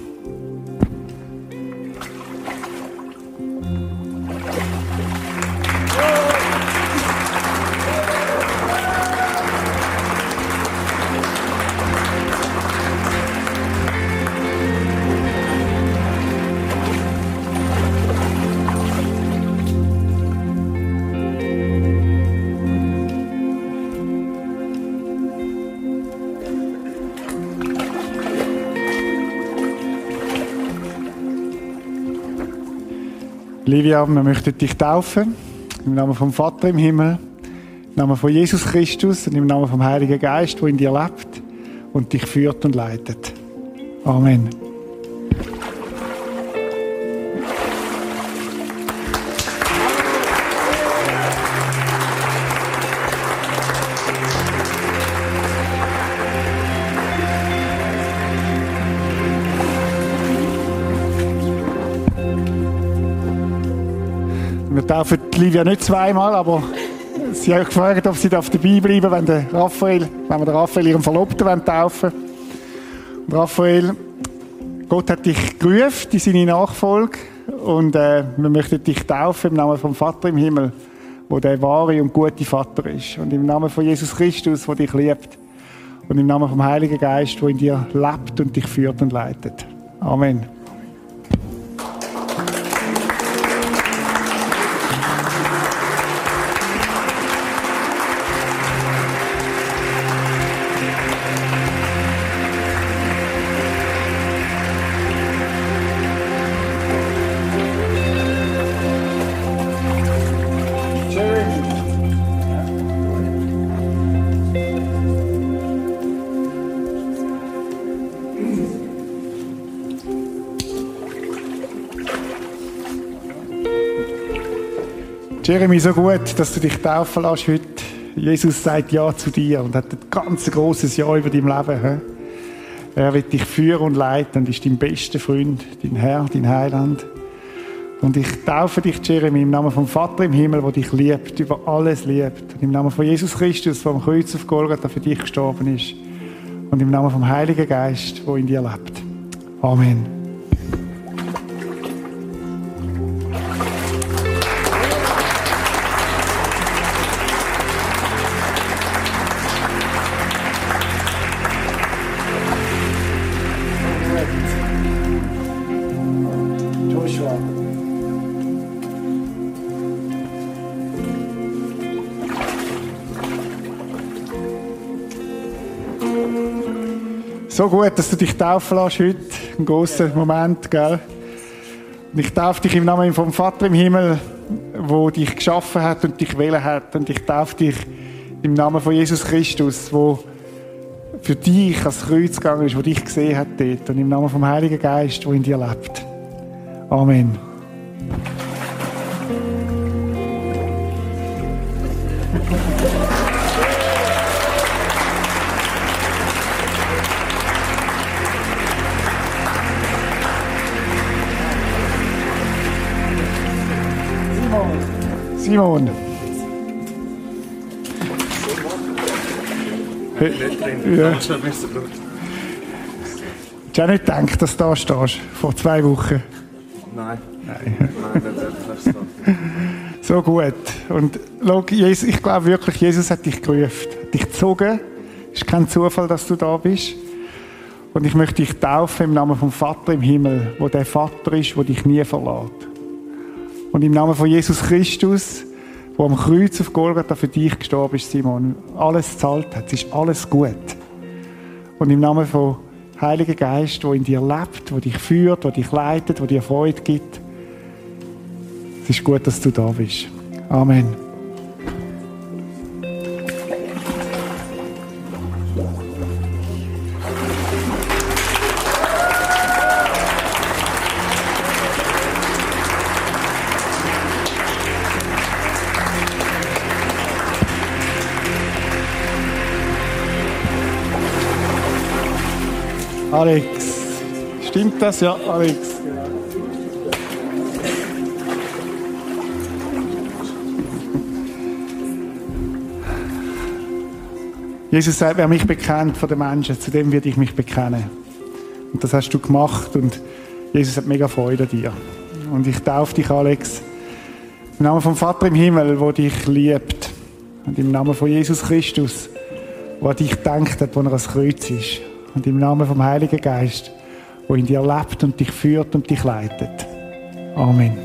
Livia, wir möchten dich taufen. Im Namen vom Vater im Himmel, im Namen von Jesus Christus und im Namen vom Heiligen Geist, der in dir lebt und dich führt und leitet. Amen. Taufen Livia nicht zweimal, aber sie hat gefragt, ob sie dabei bleiben darf, wenn, der Raphael, wenn wir den Raphael ihren Verlobten wollen taufen Und Raphael, Gott hat dich gerufen in seine Nachfolge und äh, wir möchten dich taufen im Namen vom Vater im Himmel, wo der wahre und gute Vater ist. Und im Namen von Jesus Christus, der dich liebt. Und im Namen vom Heiligen Geist, der in dir lebt und dich führt und leitet. Amen. Jeremy, so gut, dass du dich taufen lässt heute. Jesus sagt Ja zu dir und hat ein ganz großes Ja über dein Leben. He? Er wird dich führen und leiten und ist dein bester Freund, dein Herr, dein Heiland. Und ich taufe dich, Jeremy, im Namen vom Vater im Himmel, der dich liebt, über alles liebt. Und im Namen von Jesus Christus, der am Kreuz auf Golgatha für dich gestorben ist. Und im Namen vom Heiligen Geist, der in dir lebt. Amen. So gut, dass du dich taufen lässt heute. Ein großer Moment, gell? Und ich taufe dich im Namen vom Vater im Himmel, wo dich geschaffen hat und dich wählen hat. Und ich taufe dich im Namen von Jesus Christus, wo für dich ans Kreuz gegangen ist, wo dich gesehen hat dort. Und im Namen vom Heiligen Geist, wo in dir lebt. Amen. Simon. Ja. Hast du auch nicht gedacht, dass du da stehst? Vor zwei Wochen. Nein. Nein. Nein, wirklich so. So gut. Und Jesus, ich glaube wirklich, Jesus hat dich gerufen, hat dich gezogen. Es ist kein Zufall, dass du da bist. Und ich möchte dich taufen im Namen vom Vater im Himmel, wo der Vater ist, wo dich nie verlässt. Und im Namen von Jesus Christus, wo am Kreuz auf Golgatha für dich gestorben ist, Simon, alles zahlt hat, es ist alles gut. Und im Namen von Heiligen Geist, wo in dir lebt, wo dich führt, wo dich leitet, wo dir Freude gibt, es ist gut, dass du da bist. Amen. Alex. Stimmt das? Ja, Alex. Jesus sagt, wer mich bekennt von den Menschen, zu dem werde ich mich bekennen. Und das hast du gemacht und Jesus hat mega Freude an dir. Und ich taufe dich, Alex, im Namen vom Vater im Himmel, wo dich liebt. Und im Namen von Jesus Christus, wo dich denkt hat, wo er ans Kreuz ist. Und im Namen vom Heiligen Geist, wo in dir lebt und dich führt und dich leitet. Amen.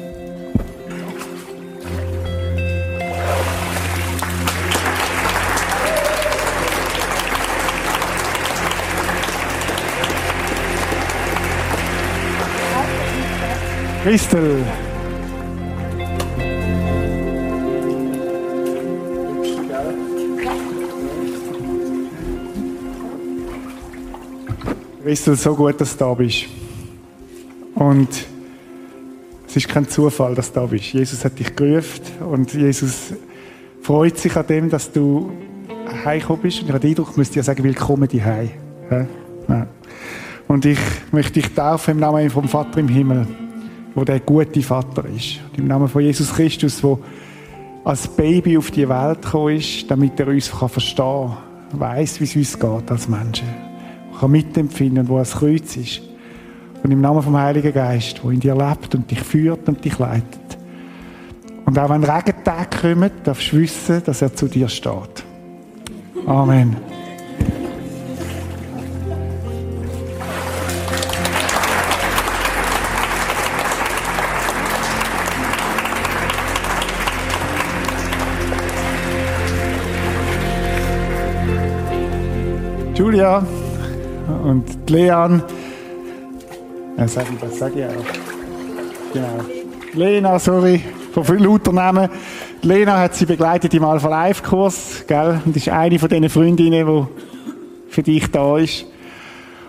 Christel. Christel, so gut, dass du da bist. Und es ist kein Zufall, dass du da bist. Jesus hat dich gerufen und Jesus freut sich an dem, dass du heimgekommen bist. Und ich habe den Eindruck, ich müsste ja sagen, willkommen die. Ja. Und ich möchte dich taufen im Namen vom Vater im Himmel, wo der gute Vater ist. Und Im Namen von Jesus Christus, wo als Baby auf die Welt gekommen ist, damit er uns verstehen kann, weiss, wie es uns geht als Menschen, kann mitempfinden, wo das Kreuz ist. Und im Namen vom Heiligen Geist, wo in dir lebt und dich führt und dich leitet. Und auch wenn Regentage kommen, darfst du wissen, dass er zu dir steht. Amen. Julia und Leon. Ja, sag ich, das sage ich auch. Genau. Lena, sorry, von viel lauter Namen. Lena hat sie begleitet im Alpha Life Kurs, gell? Und ist eine von diesen Freundinnen, die für dich da ist.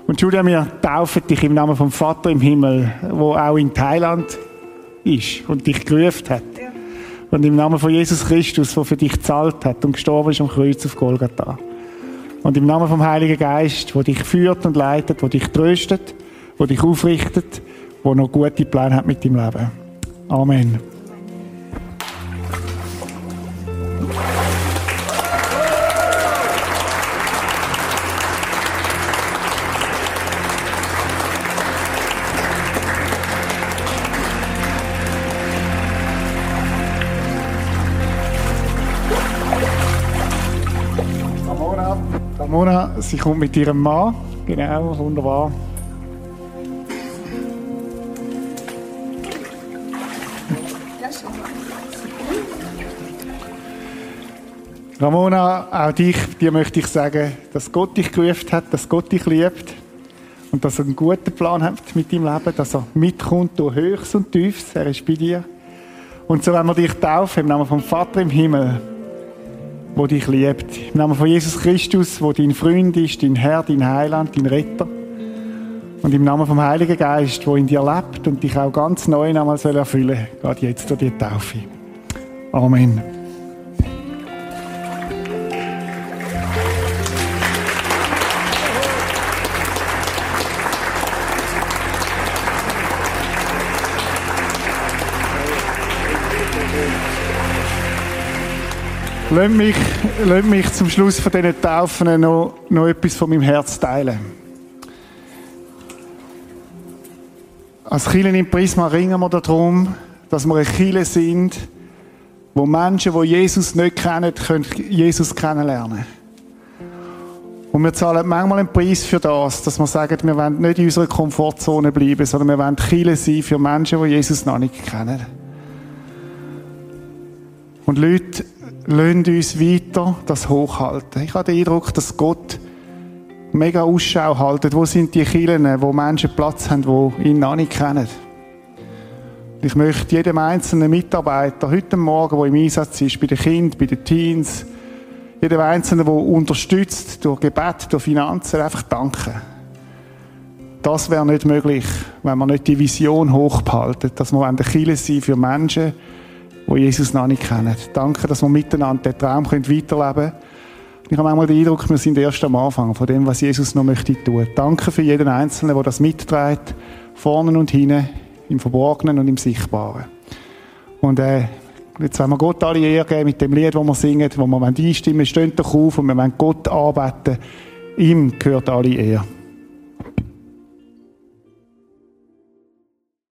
Und Julia, wir taufen dich im Namen vom Vater im Himmel, wo auch in Thailand ist und dich gerufen hat. Und im Namen von Jesus Christus, der für dich gezahlt hat und gestorben ist am Kreuz auf Golgatha. Und im Namen vom Heiligen Geist, wo dich führt und leitet, wo dich tröstet, wo dich aufrichtet, wo noch gute Pläne hat mit deinem Leben. Amen. Ramona, sie kommt mit ihrem Mann. Genau, wunderbar. Ramona, auch dich, dir möchte ich sagen, dass Gott dich gerufen hat, dass Gott dich liebt und dass er einen guten Plan hat mit deinem Leben, dass er mitkommt durch Höchst und Tiefs, er ist bei dir. Und so wenn wir dich taufen im Namen vom Vater im Himmel, wo dich liebt, im Namen von Jesus Christus, wo dein Freund ist, dein Herr, dein Heiland, dein Retter. Und im Namen vom Heiligen Geist, wo in dir lebt und dich auch ganz neu soll erfüllen, geht jetzt durch die Taufe. Amen. Lass mich, lass mich zum Schluss von diesen Taufen noch, noch etwas von meinem Herz teilen. Als Kirche im Prisma ringen wir darum, dass wir eine Kirche sind, wo Menschen, die Jesus nicht kennen, können Jesus kennenlernen Und wir zahlen manchmal einen Preis für das, dass wir sagen, wir wollen nicht in unserer Komfortzone bleiben, sondern wir wollen Kirche sein für Menschen, die Jesus noch nicht kennen. Und Leute, lassen uns weiter das hochhalten. Ich habe den Eindruck, dass Gott mega Ausschau haltet. Wo sind die Kirchen, wo Menschen Platz haben, die ihn noch nicht kennen? Ich möchte jedem einzelnen Mitarbeiter heute Morgen, der im Einsatz ist, bei den Kindern, bei den Teens, jedem Einzelnen, der unterstützt durch Gebet, durch Finanzen, einfach danken. Das wäre nicht möglich, wenn wir nicht die Vision hochbehalten, dass wir eine Kirche sein für Menschen, die Jesus noch nicht kennen. Danke, dass wir miteinander den Traum weiterleben können. Ich habe manchmal den Eindruck, wir sind erst am Anfang von dem, was Jesus noch möchte tun. Danke für jeden Einzelnen, der das mitträgt, vorne und hinten, im Verborgenen und im Sichtbaren. Und äh, jetzt wollen wir Gott alle Ehre geben mit dem Lied, das wir singen, wo wir einstimmen, stehen doch auf und wir wollen Gott arbeiten. Ihm gehört alle Ehre.